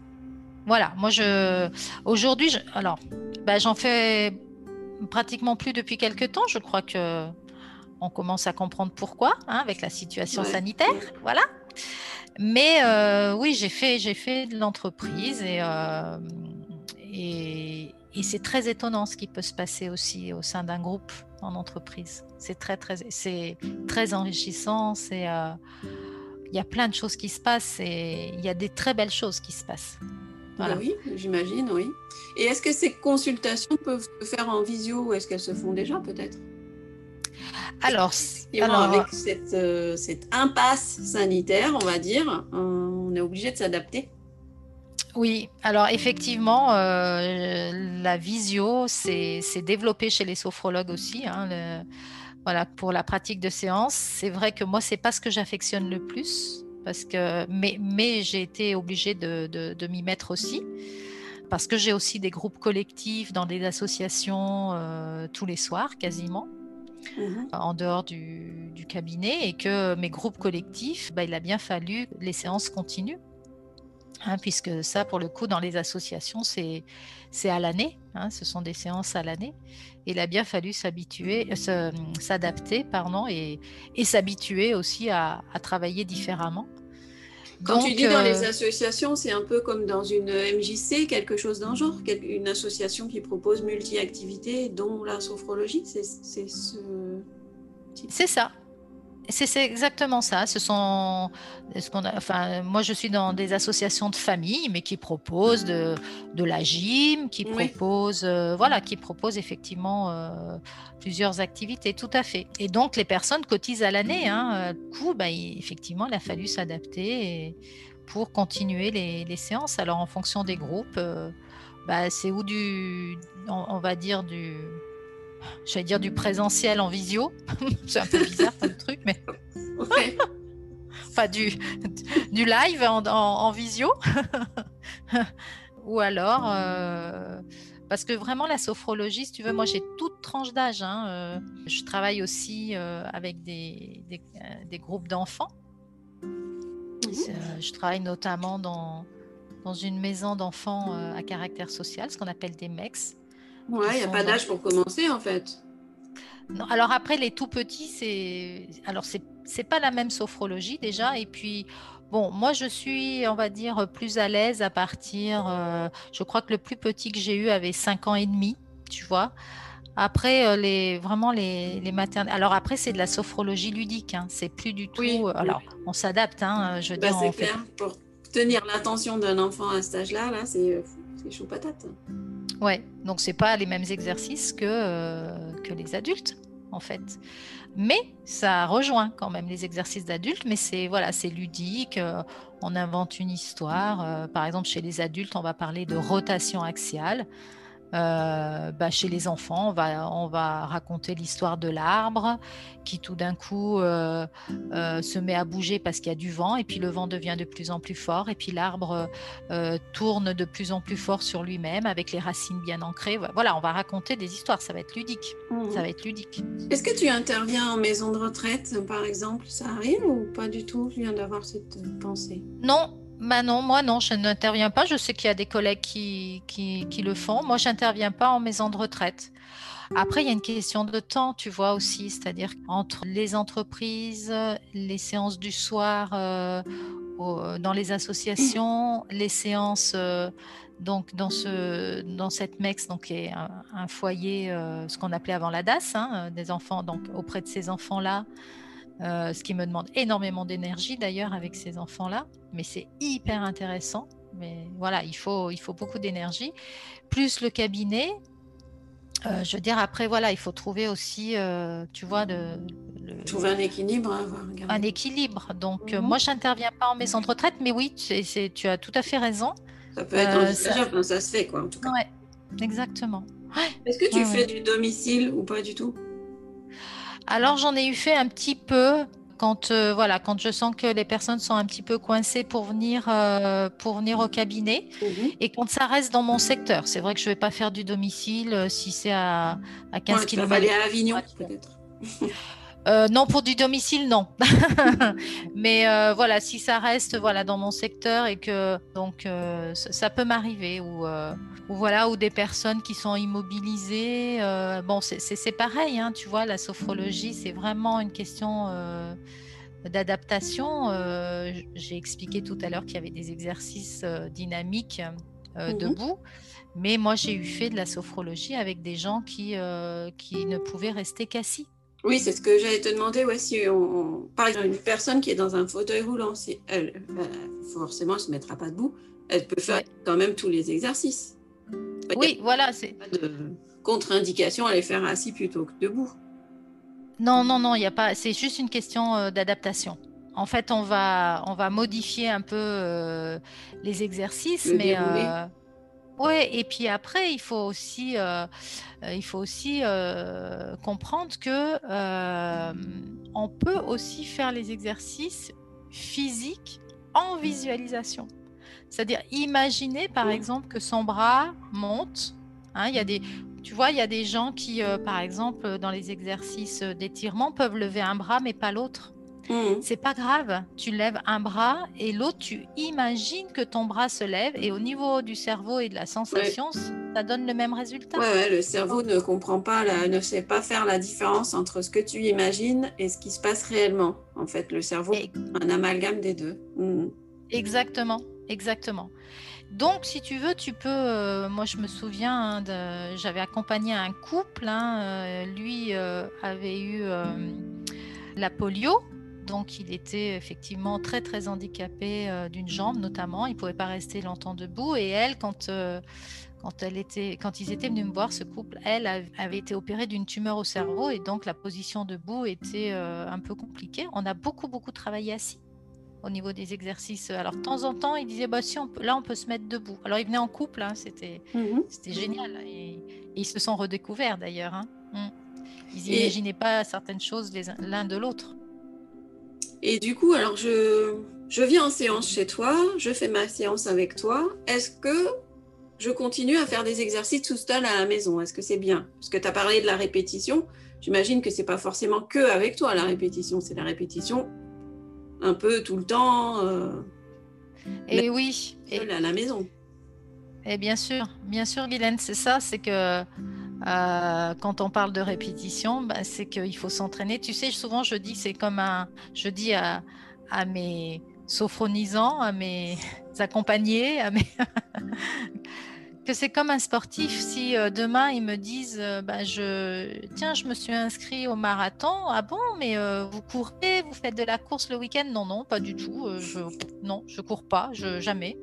Voilà, moi, je. Aujourd'hui, alors, bah, j'en fais pratiquement plus depuis quelques temps. Je crois que on commence à comprendre pourquoi, hein, avec la situation sanitaire. Voilà. Mais oui, j'ai fait, j'ai fait de l'entreprise et, et, et c'est très étonnant ce qui peut se passer aussi au sein d'un groupe en entreprise. C'est très, très, c'est très enrichissant. C'est, euh, il y a plein de choses qui se passent et il y a des très belles choses qui se passent. Voilà. oui, j'imagine, oui. Et est-ce que ces consultations peuvent se faire en visio ou est-ce qu'elles se font déjà peut-être? Alors, alors, avec cette, euh, cette, impasse sanitaire, on va dire, on est obligé de s'adapter. Oui, alors effectivement, euh, la visio s'est développée chez les sophrologues aussi. Hein, voilà, pour la pratique de séance, c'est vrai que moi, c'est pas ce que j'affectionne le plus, parce que, mais, mais j'ai été obligée de, de, m'y mettre aussi, parce que j'ai aussi des groupes collectifs dans des associations euh, tous les soirs, quasiment. Mhm. en dehors du, du cabinet et que mes groupes collectifs, bah, il a bien fallu que les séances continuent. Hein, puisque ça, pour le coup, dans les associations, c'est c'est à l'année. hein, ce sont des séances à l'année. Il a bien fallu s'habituer, euh, s'adapter, pardon, et, et s'habituer aussi à, à travailler différemment. Quand tu dis dans euh, les associations, c'est un peu comme dans une MJC, quelque chose d'un genre, une association qui propose multi-activités, dont la sophrologie, c'est c'est ce. C'est ça. C'est exactement ça. Ce sont ce qu'on a, enfin, moi je suis dans des associations de famille, mais qui proposent de, de la gym, qui Oui. proposent, euh, voilà, qui proposent effectivement euh, plusieurs activités, tout à fait. Et donc les personnes cotisent à l'année. Hein. Euh, Du coup, bah, effectivement, il a fallu s'adapter pour continuer les, les séances. Alors en fonction des groupes, euh, bah, c'est ou du, on, on va dire du j'allais dire du présentiel en visio. [laughs] c'est un peu bizarre comme truc, mais [laughs] Ouais. [laughs] enfin du, du live en, en- en visio. Ou alors, euh, parce que vraiment la sophrologie, si tu veux, moi j'ai toute tranche d'âge. hein, euh, je travaille aussi euh, avec des, des, des groupes d'enfants. Euh, Je travaille notamment dans, dans une maison d'enfants à caractère social, ce qu'on appelle des MEX. Ouais, il n'y a pas dans- d'âge pour commencer en fait. Non, alors après, les tout petits, c'est alors c'est c'est pas la même sophrologie déjà. Et puis bon, moi je suis, on va dire, plus à l'aise à partir. euh, je crois que le plus petit que j'ai eu avait 5 ans et demi, tu vois. Après, euh, les vraiment les, les maternelles. Alors après, c'est de la sophrologie ludique. Hein. C'est plus du tout. Oui, euh, oui, alors, oui. on s'adapte. Hein, je veux Bah, dire, c'est on fait. Pour tenir l'attention d'un enfant à cet âge-là, là, c'est c'est chaud patate. Ouais, donc c'est pas les mêmes exercices que, euh, que les adultes en fait. Mais ça rejoint quand même les exercices d'adultes, mais c'est voilà, c'est ludique, euh, on invente une histoire. euh, par exemple, chez les adultes, on va parler de rotation axiale. Euh, bah, chez les enfants, on va, on va raconter l'histoire de l'arbre qui tout d'un coup euh, euh, se met à bouger parce qu'il y a du vent et puis le vent devient de plus en plus fort et puis l'arbre tourne de plus en plus fort sur lui-même avec les racines bien ancrées. Voilà, on va raconter des histoires, ça va être ludique. Ça va être ludique. Est-ce que tu interviens en maison de retraite, par exemple? Ça arrive ou pas du tout? Je viens d'avoir cette pensée. Non, bah non, moi non, je n'interviens pas. Je sais qu'il y a des collègues qui, le font. Moi, j'interviens pas en maison de retraite. Après, il y a une question de temps, tu vois aussi, c'est-à-dire entre les entreprises, les séances du soir euh, dans les associations, les séances euh, donc dans ce cette MEX, donc qui est un, foyer, euh, ce qu'on appelait avant la DAS, hein, des enfants, auprès de ces enfants-là. Euh, ce qui me demande énormément d'énergie d'ailleurs avec ces enfants-là, mais c'est hyper intéressant. Mais voilà, il faut, il faut beaucoup d'énergie, plus le cabinet. Euh, je veux dire, après, voilà, il faut trouver aussi, euh, tu vois, de, le- Trouver un équilibre regarde. un équilibre. Donc, Mhm. moi, je n'interviens pas en maison de retraite, mais oui, c'est- tu as tout à fait raison. Ça peut être envisageable, hein, ça... se fait quoi en tout cas. Ouais, exactement. Est-ce que tu Ouais, fais du domicile ou pas du tout? Alors, j'en ai eu fait un petit peu quand, euh, voilà, quand je sens que les personnes sont un petit peu coincées pour venir, euh, pour venir au cabinet. Mhm. Et quand ça reste dans mon secteur, c'est vrai que je ne vais pas faire du domicile euh, si c'est à, à 15 Ouais, tu vas aller à Avignon peut-être. [laughs] Euh, non, pour du domicile, non. [laughs] Mais euh, voilà, si ça reste voilà dans mon secteur et que donc euh, ça, peut m'arriver ou ou voilà ou des personnes qui sont immobilisées. bon, c'est- pareil, hein, tu vois, la sophrologie, c'est vraiment une question d'adaptation. J'ai expliqué tout à l'heure qu'il y avait des exercices dynamiques Mhm. debout. Mais moi, j'ai eu fait de la sophrologie avec des gens qui, qui ne pouvaient rester qu'assis. Oui, c'est ce que j'allais te demander. Ouais, si on, on- par exemple, une personne qui est dans un fauteuil roulant, si elle, euh, forcément, elle se mettra pas debout. Elle peut faire quand même tous les exercices. Il y a Oui, voilà, c'est pas de contre-indication à les faire assis plutôt que debout. non, non, non, il y a pas. C'est juste une question euh, d'adaptation. En fait, on va, on va modifier un peu euh, les exercices, Le mais ouais. Et puis après, il faut aussi, euh, euh, il faut aussi euh, comprendre que euh, on peut aussi faire les exercices physiques en visualisation. C'est-à-dire, imaginer par exemple que son bras monte. hein, il y a des, Tu vois, il y a des gens qui, par exemple, dans les exercices d'étirement, peuvent lever un bras mais pas l'autre. Mhm. C'est pas grave. Tu lèves un bras et l'autre, tu imagines que ton bras se lève et au niveau du cerveau et de la sensation, ça donne le même résultat. Ouais, ouais, le cerveau ne comprend pas, la- ne sait pas faire la différence entre ce que tu imagines et ce qui se passe réellement. En fait, le cerveau Et- est un amalgame des deux. Mhm. Exactement, exactement. Donc, si tu veux, tu peux. euh, moi, je me souviens, hein, j'avais accompagné un couple. hein, euh, lui euh, avait eu la polio. Donc, il était effectivement très, très handicapé euh, d'une jambe, notamment. Il ne pouvait pas rester longtemps debout. Et elle, quand, euh, quand, elle était, quand ils étaient venus me voir, ce couple, elle av- avait été opérée d'une tumeur au cerveau. Et donc, la position debout était euh, un peu compliquée. On a beaucoup, beaucoup travaillé assis au niveau des exercices. Alors, de temps en temps, il disait, bah, si on peut, là, on peut se mettre debout. Alors, ils venaient en couple, hein, c'était, Mhm. c'était génial. Et, et ils se sont redécouverts d'ailleurs. hein. Mm. Ils Et- n'imaginaient pas certaines choses l'un de l'autre. Et du coup, alors je, je viens en séance chez toi, je fais ma séance avec toi. Est-ce que je continue à faire des exercices tout seul à la maison? Est-ce que c'est bien? Parce que tu as parlé de la répétition. J'imagine que c'est pas forcément que avec toi la répétition, c'est la répétition un peu tout le temps euh, Et oui, et, seul à la maison. et bien sûr, bien sûr, Guylaine, c'est ça, c'est que euh, quand on parle de répétition, bah, c'est qu'il faut s'entraîner. Tu sais, souvent je dis, c'est comme un, je dis à, à mes sophronisants, à mes [laughs] accompagnés, à mes [laughs] que c'est comme un sportif. Si euh, demain ils me disent, euh, bah, je, tiens, je me suis inscrit au marathon. Ah bon, mais euh, vous courez, vous faites de la course le week-end? Non, non, pas du tout. Je, non, je cours pas, je, jamais.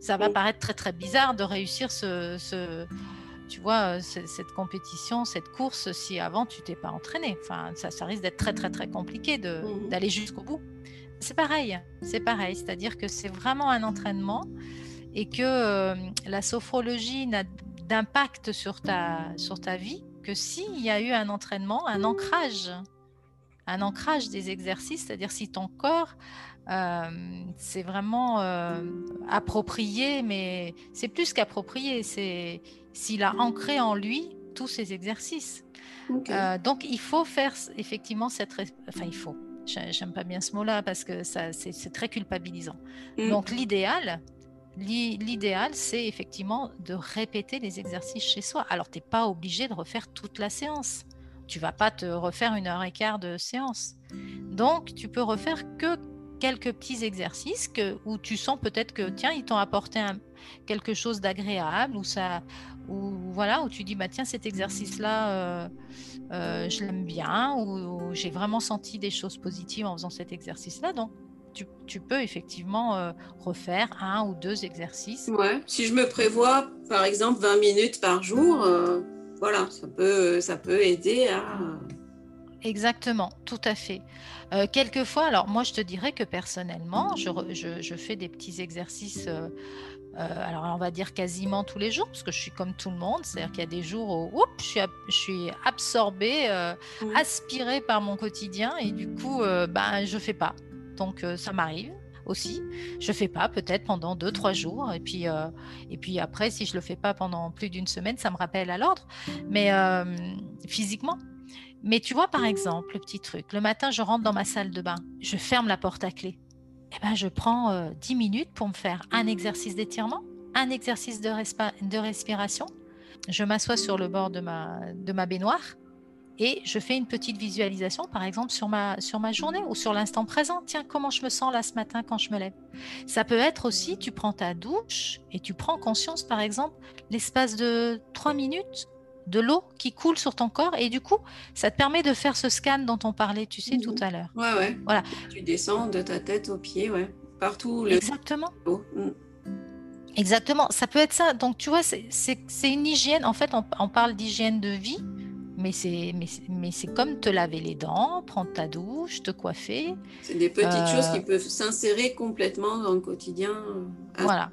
Ça va paraître très très bizarre de réussir ce, ce- tu vois, euh, ce- cette compétition, cette course, si avant tu t'es pas entraîné. Enfin, ça, ça risque d'être très très très compliqué Mhm. d'aller jusqu'au bout. C'est pareil, c'est pareil. C'est-à-dire que c'est vraiment un entraînement et que euh, la sophrologie n'a d'impact sur ta, sur ta vie que s'il y a eu un entraînement, un ancrage, un ancrage des exercices, c'est-à-dire si ton corps c'est vraiment euh, approprié, mais c'est plus qu'approprié, c'est s'il a ancré en lui tous ces exercices. Euh, donc il faut faire effectivement cette, enfin il faut. J'ai- J'aime pas bien ce mot-là parce que ça c'est très culpabilisant. Mm. Donc l'idéal, l'i- l'idéal, c'est effectivement de répéter les exercices chez soi. Alors t'es pas obligé de refaire toute la séance. Tu vas pas te refaire une heure et quart de séance. Donc tu peux refaire que quelques petits exercices que, où tu sens peut-être que tiens ils t'ont apporté quelque chose d'agréable ou ça ou voilà où tu dis bah tiens cet exercice là je l'aime bien ou, j'ai vraiment senti des choses positives en faisant cet exercice là donc tu, peux effectivement euh, refaire un ou deux exercices Ouais. Si je me prévois, par exemple, 20 minutes par jour, euh, voilà, ça peut, ça peut aider à. Exactement, tout à fait. Euh, quelquefois, alors moi je te dirais que personnellement, je, je- je fais des petits exercices, euh, euh, alors on va dire quasiment tous les jours, parce que je suis comme tout le monde, c'est-à-dire qu'il y a des jours où oups, je, suis, ab- je suis absorbée, euh, aspirée par mon quotidien, et du coup, euh, ben, je fais pas. Donc ça m'arrive aussi. Je fais pas peut-être pendant deux, trois jours, et puis, euh, et puis après, si je le fais pas pendant plus d'une semaine, ça me rappelle à l'ordre, mais euh, physiquement. Mais tu vois, par exemple, le petit truc, le matin, je rentre dans ma salle de bain, je ferme la porte à clé. Eh ben, je prends euh, 10 minutes pour me faire un exercice d'étirement, un exercice de, de respiration. Je m'assois sur le bord de ma, de ma baignoire et je fais une petite visualisation, par exemple, sur ma, sur ma journée ou sur l'instant présent. Tiens, comment je me sens là ce matin quand je me lève? Ça peut être aussi, tu prends ta douche et tu prends conscience, par exemple, l'espace de 3 minutes de l'eau qui coule sur ton corps et du coup, ça te permet de faire ce scan dont on parlait, tu sais, Mhm. tout à l'heure. Ouais, ouais. Voilà. Tu descends de ta tête aux pieds, ouais. Partout le Exactement. haut. Mm. Exactement, ça peut être ça. Donc, tu vois, c'est- une hygiène. En fait, on, on parle d'hygiène de vie, mais c'est mais c'est- mais c'est comme te laver les dents, prendre ta douche, te coiffer. C'est des petites Euh, choses qui peuvent s'insérer complètement dans le quotidien. euh, Voilà.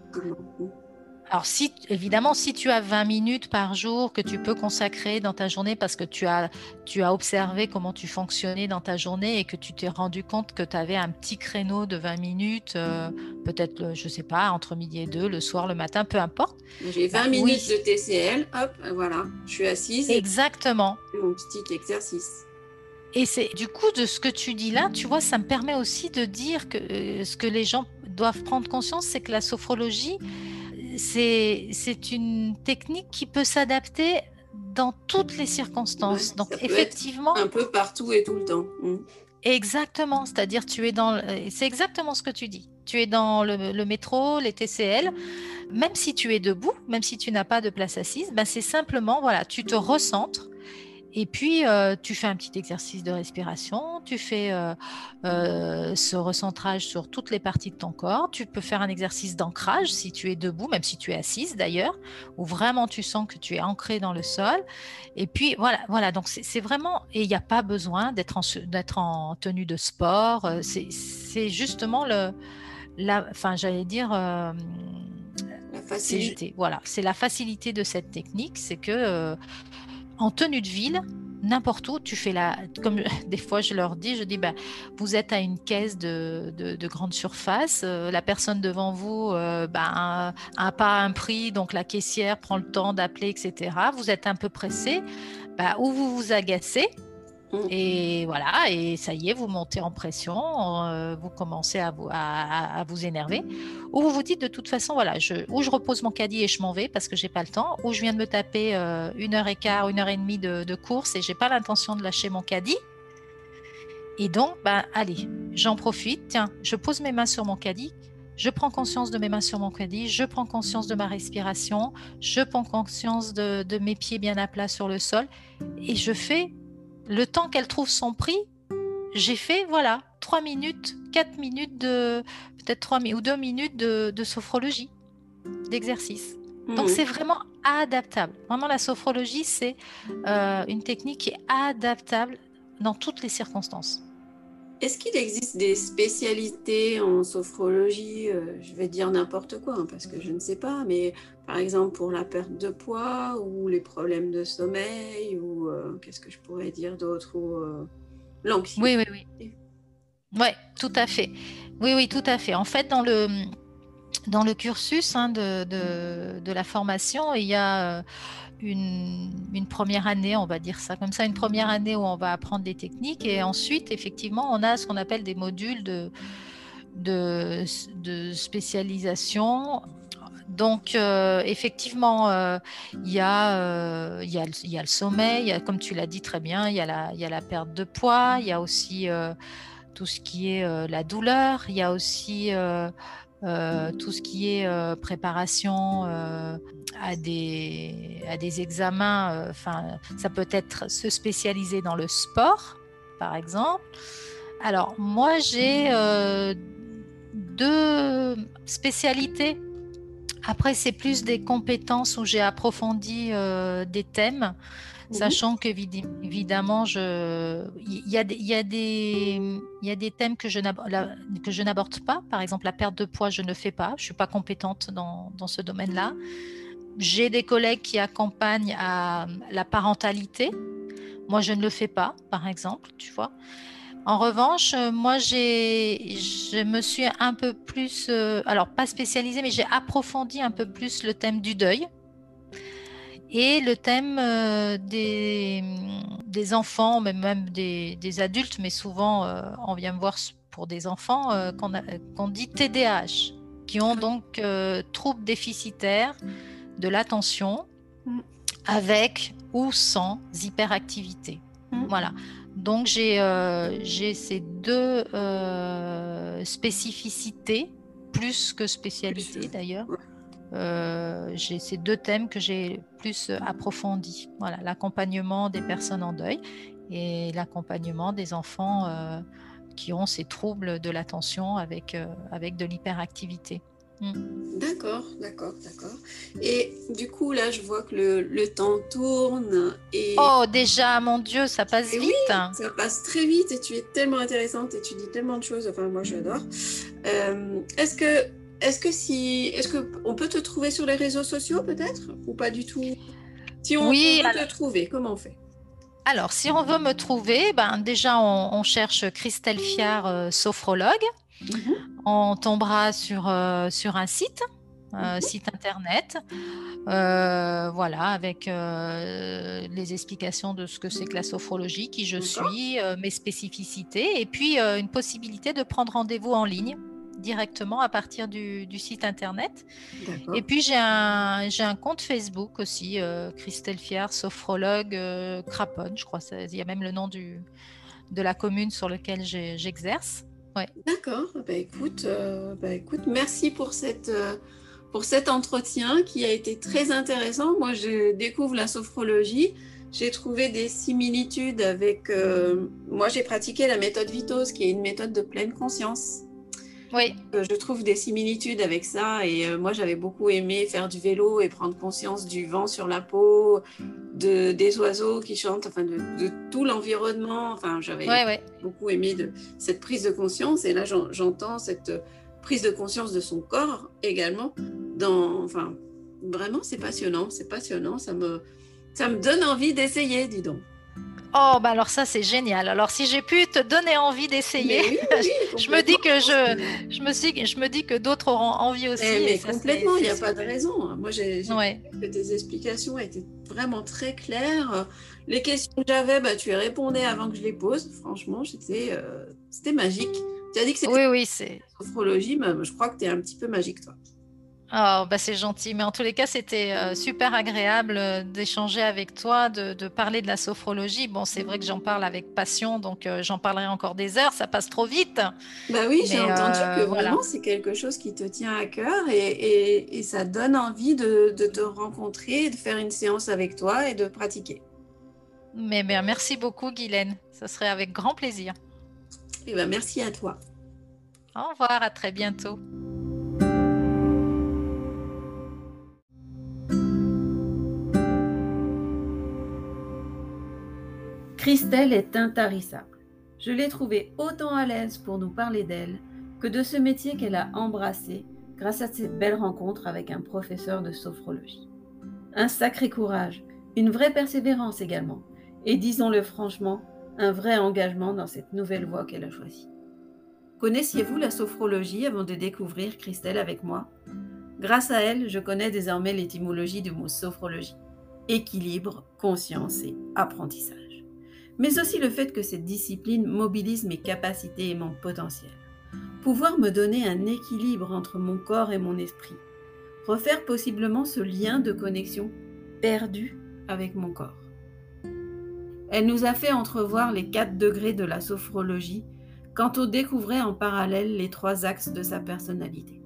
Alors, si, évidemment, si tu as 20 minutes par jour que tu peux consacrer dans ta journée parce que tu as, tu as observé comment tu fonctionnais dans ta journée et que tu t'es rendu compte que tu avais un petit créneau de 20 minutes, euh, peut-être, je ne sais pas, entre midi et deux, le soir, le matin, peu importe. J'ai 20 bah, minutes de TCL, hop, voilà, je suis assise. Exactement. Mon petit exercice. Et c'est du coup de ce que tu dis là, tu vois, ça me permet aussi de dire que euh, ce que les gens doivent prendre conscience, c'est que la sophrologie, c'est une technique qui peut s'adapter dans toutes les circonstances. Donc effectivement, un peu partout et tout le temps. Mm. Exactement, c'est-à-dire tu es dans, c'est exactement ce que tu dis. Tu es dans le, métro, les TCL, même si tu es debout, même si tu n'as pas de place assise, ben c'est simplement voilà, tu te recentres et puis, euh, tu fais un petit exercice de respiration, tu fais euh, euh, ce recentrage sur toutes les parties de ton corps. Tu peux faire un exercice d'ancrage si tu es debout, même si tu es assise d'ailleurs, où vraiment tu sens que tu es ancré dans le sol. Et puis, voilà, voilà donc c'est vraiment, et il n'y a pas besoin d'être en, en tenue de sport. C'est justement le, la, enfin, j'allais dire, la facilité. Voilà, c'est la facilité de cette technique, c'est que en tenue de ville, n'importe où, tu fais la. Comme [laughs] des fois je leur dis, je dis, ben, vous êtes à une caisse de, de, grande surface, euh, la personne devant vous euh, ben, a, pas un prix, donc la caissière prend le temps d'appeler, etc. Vous êtes un peu pressé, ben, ou vous vous agacez. Et voilà, et ça y est, vous montez en pression, euh, vous commencez à vous, à, vous, énerver, ou vous vous dites de toute façon, voilà, ou je repose mon caddie et je m'en vais parce que j'ai pas le temps, ou je viens de me taper euh, une heure et quart, une heure et demie de, course et j'ai pas l'intention de lâcher mon caddie. Et donc, ben, allez, j'en profite, tiens, je pose mes mains sur mon caddie, je prends conscience de mes mains sur mon caddie, je prends conscience de ma respiration, je prends conscience de mes pieds bien à plat sur le sol, et je fais le temps qu'elle trouve son prix, j'ai fait, voilà, 3 minutes, 4 minutes de, peut-être 3 ou 2 minutes de, sophrologie, d'exercice. Donc mhm. c'est vraiment adaptable. Vraiment, la sophrologie, c'est euh, une technique qui est adaptable dans toutes les circonstances. Est-ce qu'il existe des spécialités en sophrologie? Euh, Je vais dire n'importe quoi, hein, parce que je ne sais pas, mais par exemple pour la perte de poids ou les problèmes de sommeil, ou euh, qu'est-ce que je pourrais dire d'autre ou euh, l'anxiété. Oui, oui, oui. Oui, tout à fait. Oui, oui, tout à fait. En fait, dans le, dans le cursus hein, de, de, la formation, il y a une, première année, on va dire ça comme ça, une première année où on va apprendre des techniques et ensuite, effectivement, on a ce qu'on appelle des modules de, de, spécialisation. Donc, euh, effectivement, euh, il y, euh, a le sommeil, comme tu l'as dit très bien, il y, a la perte de poids, il y a aussi tout ce qui est la douleur, il y a aussi euh, tout ce qui est euh, préparation euh, à, des, à des examens, enfin, ça peut être se spécialiser dans le sport, par exemple. Alors, moi, j'ai deux spécialités. Après, c'est plus des compétences où j'ai approfondi des thèmes. Sachant qu'évidemment, il y, a des, y, a des, y a des thèmes que je n'aborde pas. Par exemple, la perte de poids, je ne fais pas. Je ne suis pas compétente dans, dans ce domaine-là. J'ai des collègues qui accompagnent à la parentalité. Moi, je ne le fais pas, par exemple, tu vois. En revanche, moi, je me suis un peu plus, euh, alors pas spécialisée, mais j'ai approfondi un peu plus le thème du deuil et le thème euh, des, des, enfants, mais même des, des, adultes, mais souvent euh, on vient me voir pour des enfants euh, qu'on dit TDAH, qui ont donc troubles déficitaires de l'attention mm. avec ou sans hyperactivité. Mm. Voilà. Donc j'ai ces deux spécificités, plus que spécialités d'ailleurs. Euh, j'ai ces deux thèmes que j'ai plus approfondis. Voilà, l'accompagnement des personnes en deuil et l'accompagnement des enfants euh, qui ont ces troubles de l'attention avec, euh, avec de l'hyperactivité. Hmm. D'accord, d'accord, d'accord. Et du coup, là, je vois que le, le, temps tourne. Et... Oh, déjà, mon Dieu, ça passe vite. ça passe très vite et tu es tellement intéressante et tu dis tellement de choses. Enfin, moi, j'adore. Est-ce que est-ce que si, est-ce que on peut te trouver sur les réseaux sociaux peut-être ou pas du tout? Si on, Oui, veut alors- te trouver, comment on fait? Alors, si on veut me trouver, ben, déjà, on, on cherche Christelle Fiard, euh, sophrologue. Mhm. On tombera sur, euh, sur un site, euh, Mhm. site internet, euh, voilà, avec euh, les explications de ce que c'est que la sophrologie, qui je suis, mes spécificités, et puis une possibilité de prendre rendez-vous en ligne directement à partir du, du site internet. Et puis j'ai un, j'ai un compte Facebook aussi, Christelle Fiard, sophrologue Craponne, je crois. Il y a même le nom du, de la commune sur laquelle j'ai- D'accord. Bah, écoute, euh, bah, écoute, merci pour cette euh, pour cet entretien qui a été très intéressant. Moi, je découvre la sophrologie. J'ai trouvé des similitudes avec. euh, moi, j'ai pratiqué la méthode Vitos, qui est une méthode de pleine conscience. Oui, Euh, Je trouve des similitudes avec ça et euh, moi j'avais beaucoup aimé faire du vélo et prendre conscience du vent sur la peau, de, des oiseaux qui chantent, enfin de, de tout l'environnement. Enfin, j'avais ouais, ouais. beaucoup aimé de, cette prise de conscience et là j'en- j'entends cette prise de conscience de son corps également. Dans, enfin, vraiment c'est passionnant, c'est passionnant, ça me, ça me donne envie d'essayer, dis donc. Oh, bah alors ça, c'est génial. Alors, si j'ai pu te donner envie d'essayer, Mais oui, [laughs] oui, je me dis que je, je, me suis, je me dis que d'autres auront envie aussi. Eh, et mais ça, complètement, il n'y a pas de raison. Moi, j'ai Ouais. que tes explications étaient vraiment très claires. Les questions que j'avais, bah, tu y répondais avant que je les pose. Franchement, c'était euh, c'était magique. Tu as dit que c'était Oui, sophrologie, mais je crois que tu es un petit peu magique, toi. Oh, bah c'est gentil. Mais en tous les cas, c'était euh, super agréable euh, d'échanger avec toi, de, de parler de la sophrologie. Bon, c'est vrai que j'en parle avec passion, donc euh, j'en parlerai encore des heures. Ça passe trop vite. Bah oui, j'ai entendu que voilà. vraiment c'est quelque chose qui te tient à cœur et, et- et ça donne envie de, de te rencontrer, de faire une séance avec toi et de pratiquer. Mais bien, merci beaucoup, Guylaine. Ça serait avec grand plaisir. Et ben merci à toi. Au revoir, à très bientôt. Christelle est intarissable. Je l'ai trouvée autant à l'aise pour nous parler d'elle que de ce métier qu'elle a embrassé grâce à cette belle rencontre avec un professeur de sophrologie. Un sacré courage, une vraie persévérance également, et disons-le franchement, un vrai engagement dans cette nouvelle voie qu'elle a choisie. Connaissiez-vous la sophrologie avant de découvrir Christelle avec moi? Grâce à elle, je connais désormais l'étymologie du mot sophrologie. Équilibre, conscience et apprentissage. Mais aussi le fait que cette discipline mobilise mes capacités et mon potentiel. Pouvoir me donner un équilibre entre mon corps et mon esprit. Refaire possiblement ce lien de connexion perdu avec mon corps. Elle nous a fait entrevoir les quatre degrés de la sophrologie quand on découvrait en parallèle les trois axes de sa personnalité.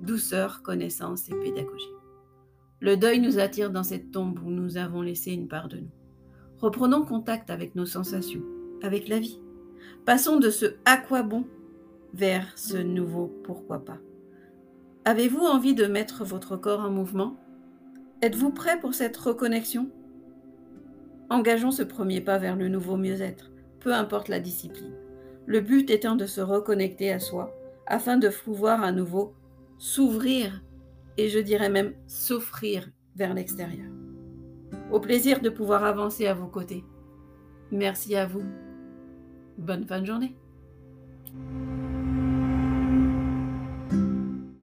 Douceur, connaissance et pédagogie. Le deuil nous attire dans cette tombe où nous avons laissé une part de nous. Reprenons contact avec nos sensations, avec la vie. Passons de ce à quoi bon vers ce nouveau pourquoi pas. Avez-vous envie de mettre votre corps en mouvement? Êtes-vous prêt pour cette reconnexion? Engageons ce premier pas vers le nouveau mieux-être, peu importe la discipline. Le but étant de se reconnecter à soi afin de pouvoir à nouveau s'ouvrir et je dirais même s'offrir vers l'extérieur. Au plaisir de pouvoir avancer à vos côtés. Merci à vous. Bonne fin de journée.